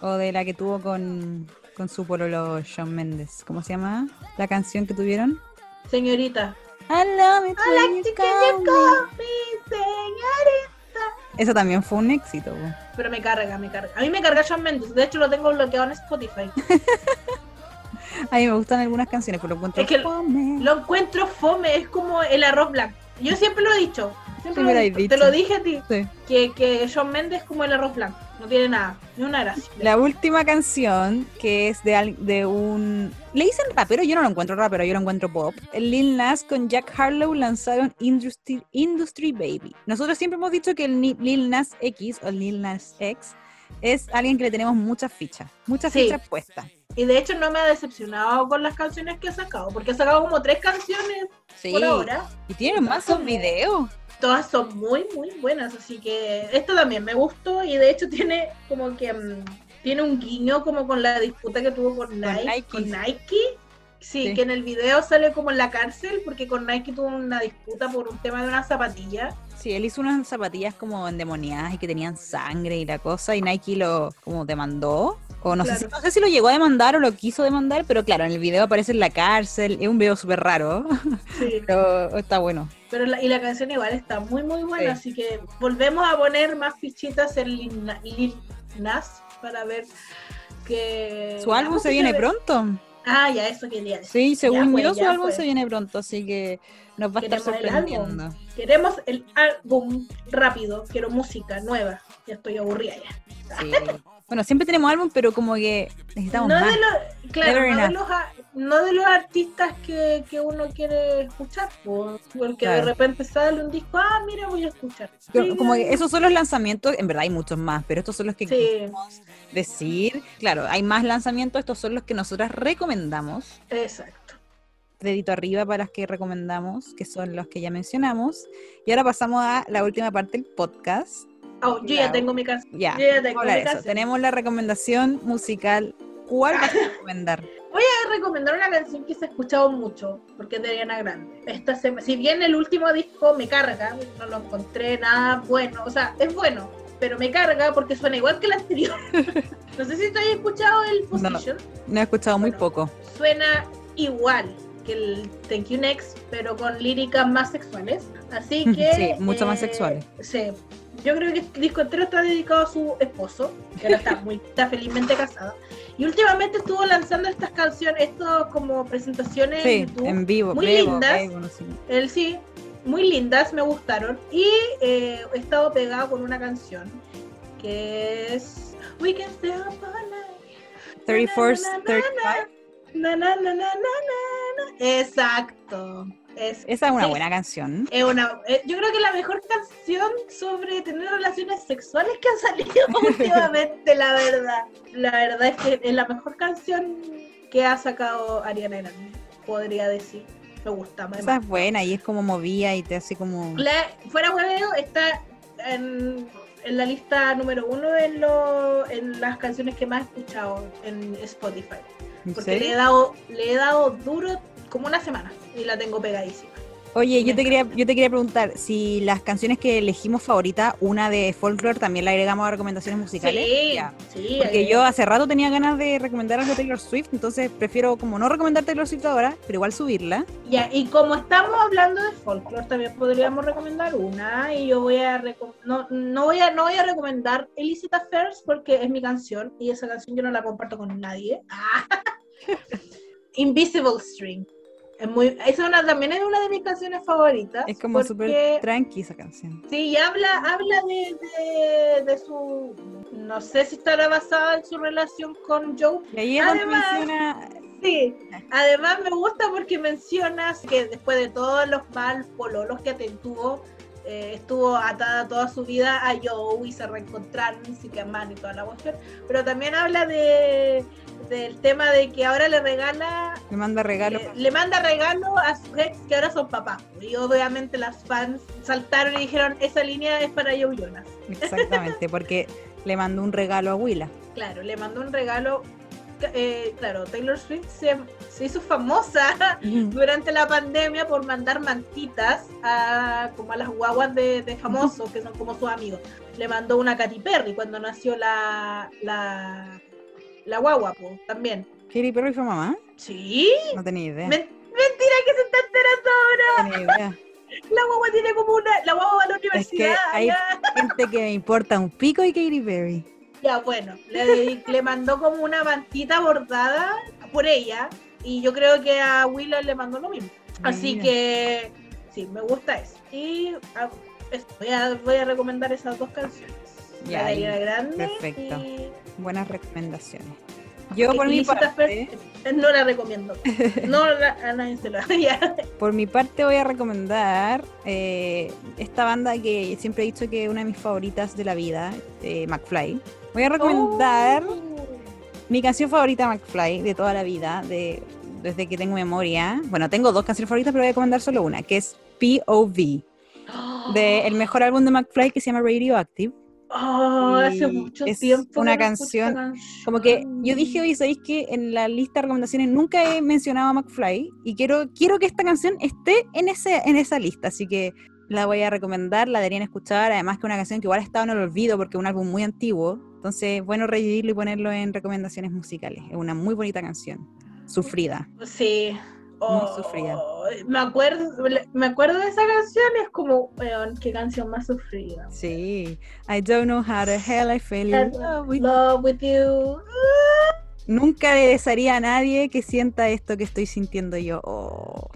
O de la que tuvo con, con su pololo Shawn Mendes. ¿Cómo se llama? La canción que tuvieron. Señorita. I love it I like you call me. me, señorita. Eso también fue un éxito. Pero me carga, me carga. A mí me carga Shawn Mendes. De hecho, lo tengo bloqueado en Spotify. <laughs> A mí me gustan algunas canciones, pero lo encuentro Es que fome. Lo encuentro fome, es como el arroz blanco. Yo siempre lo he dicho. Siempre lo he has dicho. Te dicho. lo dije a ti. Sí. Que, que Shawn Mendes es como el arroz blanco. No tiene nada. Ni una gracia. La última canción, que es de, de un... Le dicen rapero, yo no lo encuentro rapero, yo lo encuentro pop. El Lil Nas con Jack Harlow lanzaron Industry, Industry Baby. Nosotros siempre hemos dicho que el Lil Nas X o Lil Nas X es alguien que le tenemos muchas fichas, muchas Sí. fichas puestas. Y de hecho no me ha decepcionado con las canciones que ha sacado. Porque ha sacado como tres canciones Sí. por ahora. Y tienen más sus videos. Todas son muy, muy buenas, así que esto también me gustó y de hecho tiene como que mm, tiene un guiño como con la disputa que tuvo con Nike, Nike, con. Nike Sí, Sí. que en el video sale como en la cárcel porque con Nike tuvo una disputa por un tema de una zapatilla. Sí, él hizo unas zapatillas como endemoniadas y que tenían sangre y la cosa, y Nike lo como demandó. O no, sé si, Claro. no sé si lo llegó a demandar o lo quiso demandar, pero claro, en el video aparece en la cárcel. Es un video súper raro, Sí. <laughs> pero está bueno. Pero la, y la canción igual está muy muy buena, Sí. así que volvemos a poner más fichitas en Lil, Na- Lil Nas para ver que... Su álbum se viene pronto. Ah, ya, eso quería decir. Sí, según fue, yo, su ya álbum fue. se viene pronto, así que nos va a estar Queremos el sorprendiendo. Queremos el álbum rápido, quiero música nueva. Ya estoy aburrida ya. Sí. Bueno, siempre tenemos álbum, pero como que necesitamos no más. de los, claro, no de los, no de los artistas que, que uno quiere escuchar, po, porque de repente sale un disco, ah, mira, voy a escuchar. Como- Como que esos son los lanzamientos, en verdad hay muchos más, pero estos son los que Sí. quisimos decir. Claro, hay más lanzamientos, estos son los que nosotras recomendamos. Exacto. Dedito arriba para las que recomendamos, que son los que ya mencionamos. Y ahora pasamos a la última parte del podcast. Oh, yo ya tengo mi canción. Ya, ya tengo mi eso. canción. Tenemos la recomendación musical. ¿Cuál vas a <laughs> recomendar? Voy a recomendar una canción que se ha escuchado mucho, porque es de Ariana Grande. Esta se- si bien el último disco me carga, no lo encontré nada bueno, o sea, es bueno, pero me carga porque suena igual que el anterior. <laughs> no sé si tú has escuchado el Position. No he escuchado muy poco. Suena igual que el Thank You Next, pero con líricas más sexuales. Así <laughs> que. Sí, mucho más sexuales. Sí. Yo creo que el disco entero está dedicado a su esposo, que ahora está, <laughs> muy, está felizmente casado. Y últimamente estuvo lanzando estas canciones, estos como presentaciones Sí, en YouTube. en vivo. muy Bebo, lindas. No sé. Él sí, muy lindas, me gustaron. Y eh, he estado pegado con una canción que es We Can Stay Up All Night. 34th, Na, na, na, 35. Na, na, na, na, na, na, na. Exacto. Es, Esa es una sí, buena canción. es una, eh, yo creo que la mejor canción sobre tener relaciones sexuales que ha salido <laughs> últimamente, la verdad. La verdad es que es la mejor canción que ha sacado Ariana Grande, podría decir. Me gusta, además. Esa es buena y es como movía y te hace como. La- fuera hueveo está en, en la lista número uno en, lo, en las canciones que más he escuchado en Spotify. ¿En Porque le he dado, le he dado duro como una semana y la tengo pegadísima. Oye, yo te quería, yo te quería preguntar si las canciones que elegimos favorita, una de folklore, también la agregamos a recomendaciones musicales. Sí, sí. Porque eh, yo hace rato tenía ganas de recomendar algo de Taylor Swift, entonces prefiero como no recomendar Taylor Swift ahora, pero igual subirla. Ya, y como estamos hablando de folklore, también podríamos recomendar una. Y yo voy a no, no voy a no voy a recomendar Illicit Affairs porque es mi canción y esa canción yo no la comparto con nadie. <laughs> Ah. Invisible String. Es muy, esa es una, también es una de mis canciones favoritas. Es como súper tranqui esa canción. Sí, y habla, habla de, de, de su. No sé si estará basada en su relación con Joe. Y ahí es donde Además- menciona. Sí, además me gusta porque mencionas que después de todos los mal pololos que tuvo, eh, estuvo atada toda su vida a Joe y se reencontraron y se aman y toda la cuestión. Pero también habla de del tema de que ahora le regala Me manda regalo. eh, le manda regalo a sus ex que ahora son papás. Y obviamente las fans saltaron y dijeron, esa línea es para Joe Jonas. <laughs> Exactamente, porque le mandó un regalo a Willa. Claro, le mandó un regalo. eh, claro, Taylor Swift se, se hizo famosa durante la pandemia por mandar mantitas a como a las guaguas de, de famosos que son como sus amigos. Le mandó una Katy Perry cuando nació la la, la guagua, po, también. ¿Katy Perry fue mamá? Sí, No tenía idea. Men- mentira que se está enterando ahora. No tenía idea. <laughs> La guagua tiene como una, la guagua va a la Es que universidad. hay gente que me importa un pico y Katy Perry. Ya, bueno, le, mandó como una mantita bordada por ella y yo creo que a Willow le mandó lo mismo. Así que sí, me gusta eso. Y ah, eso, voy, a, voy a recomendar esas dos canciones. Ya, de Grande perfecto. y Buenas recomendaciones. Yo por mi parte, no la recomiendo. <laughs> No la, a nadie se la ya. por mi parte voy a recomendar eh, esta banda que siempre he dicho que es una de mis favoritas de la vida, eh, McFly. Voy a recomendar Oh. mi canción favorita McFly de toda la vida, de, desde que tengo memoria. Bueno, tengo dos canciones favoritas, pero voy a recomendar solo una, que es POV, Oh. <gasps> del mejor álbum de McFly que se llama Radioactive. Oh, hace mucho es tiempo. una canción, Como que yo dije hoy, ¿sabéis que en la lista de recomendaciones nunca he mencionado a McFly? Y quiero, quiero que esta canción esté en, ese, en esa lista, así que la voy a recomendar, la deberían escuchar, además que es una canción que igual ha estado en el olvido porque es un álbum muy antiguo, entonces bueno revivirlo y ponerlo en recomendaciones musicales, es una muy bonita canción, sufrida. Sí. Muy sufrida. Me acuerdo, me acuerdo de esa canción, es como, weón, qué canción más sufrida. Sí, I don't know how the hell I fell in love with Love with you. Nunca le desearía a nadie que sienta esto que estoy sintiendo yo. Oh.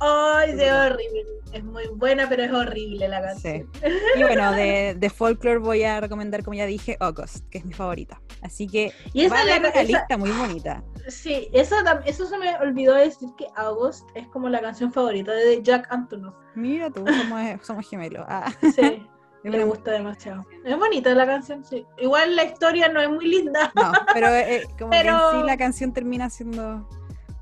Ay, es horrible. Es muy buena, pero es horrible la canción. Sí. Y bueno, de, de folklore voy a recomendar, como ya dije, August, que es mi favorita. Así que Y esa va la- una esa- lista muy bonita. Sí, eso, tam- eso se me olvidó decir que August es como la canción favorita de Jack Antonoff. Mira tú, somos, somos gemelos. Ah, Sí, <laughs> me gusta demasiado. Es bonita la canción, sí. Igual la historia no es muy linda. No, pero eh, como que en sí la canción termina siendo,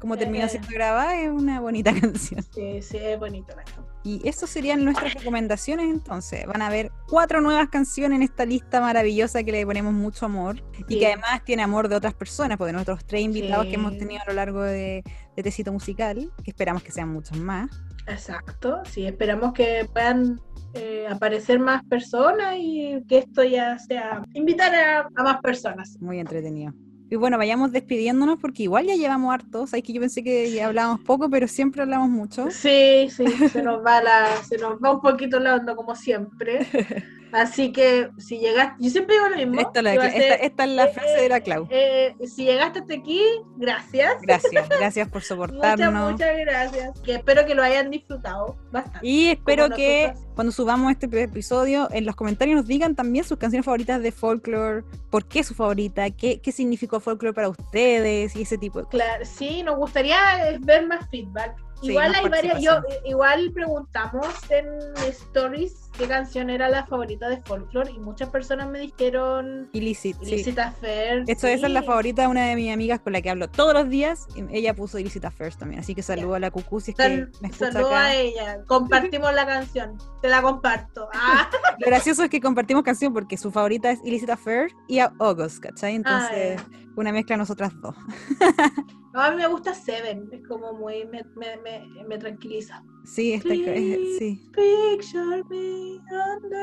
como termina Eh. siendo grabada, es una bonita <laughs> canción. Sí, sí, es bonita la canción. Y eso serían nuestras recomendaciones entonces. Van a ver cuatro nuevas canciones en esta lista maravillosa que le ponemos mucho amor y Sí. que además tiene amor de otras personas, porque nuestros tres invitados Sí. que hemos tenido a lo largo de, de Tecito Musical, que esperamos que sean muchos más. Exacto, sí, esperamos que puedan eh, aparecer más personas y que esto ya sea invitar a, a más personas. Muy entretenido. Y bueno, vayamos despidiéndonos porque igual ya llevamos harto. Sabes que yo pensé que hablábamos poco, pero siempre hablamos mucho. Sí, sí, se nos va la, se nos va un poquito la onda como siempre. <laughs> Así que si llegaste, yo siempre digo lo mismo. Esta, es la- esta- ser, esta es la eh, frase de la Clau. eh, si llegaste hasta aquí, gracias. Gracias, <laughs> gracias por Muchas, soportarnos. muchas gracias. Que espero que lo hayan disfrutado bastante. Y espero que. Cuando subamos este episodio, en los comentarios nos digan también sus canciones favoritas de folklore, por qué su favorita, qué, qué significó folklore para ustedes y ese tipo de cosas. Claro, sí, nos gustaría ver más feedback. Sí, igual hay varias, yo igual preguntamos en stories qué canción era la favorita de folklore y muchas personas me dijeron Illicit, sí. Illicit Affair. Esto, esa es la sí. favorita de una de mis amigas con la que hablo todos los días. ella puso Illicit Affairs también. Así que saludo a la Cucu si es que Sal- me escucha Saludo acá. a ella. Compartimos la canción. Te la comparto. <laughs> Ah, Lo gracioso es que compartimos canción porque su favorita es Illicit Affair y August, ¿cachai? Entonces, una mezcla de nosotras dos. <laughs> no, a mí me gusta Seven. Es como muy. Me, me, me, me tranquiliza. Sí, esta, es, sí. Me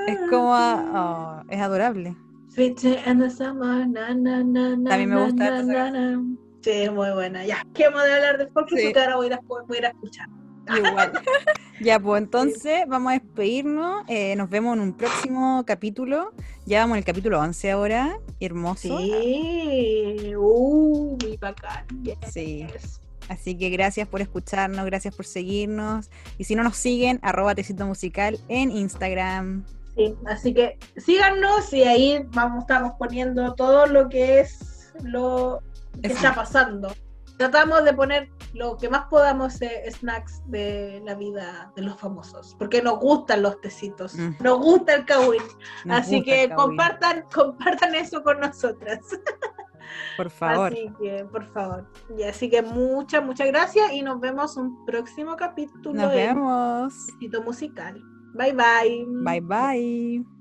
es como. oh, es adorable. The summer, na, na, na, na, También me gusta. Sí, es muy buena. Ya, ¿qué hemos de hablar de folklore? Sí. Ahora voy a, voy a escuchar. Igual. <laughs> ya, pues entonces vamos a despedirnos. eh, nos vemos en un próximo capítulo. Ya vamos en el capítulo 11 ahora. Hermoso. Sí, uh, muy bacán. Yes. Sí. Así que gracias por escucharnos, gracias por seguirnos. Y si no nos siguen, arroba tecito musical en Instagram. Sí, así que síganos y ahí vamos, estamos poniendo todo lo que es lo que Eso. está pasando. Tratamos de poner lo que más podamos eh, snacks de la vida de los famosos, porque nos gustan los tecitos, Mm. nos gusta el kawin. Así que compartan, compartan eso con nosotras. Por favor. Así que, por favor. Y así que muchas, muchas gracias y nos vemos un próximo capítulo Nos vemos. Tecito Musical. Bye bye. Bye bye.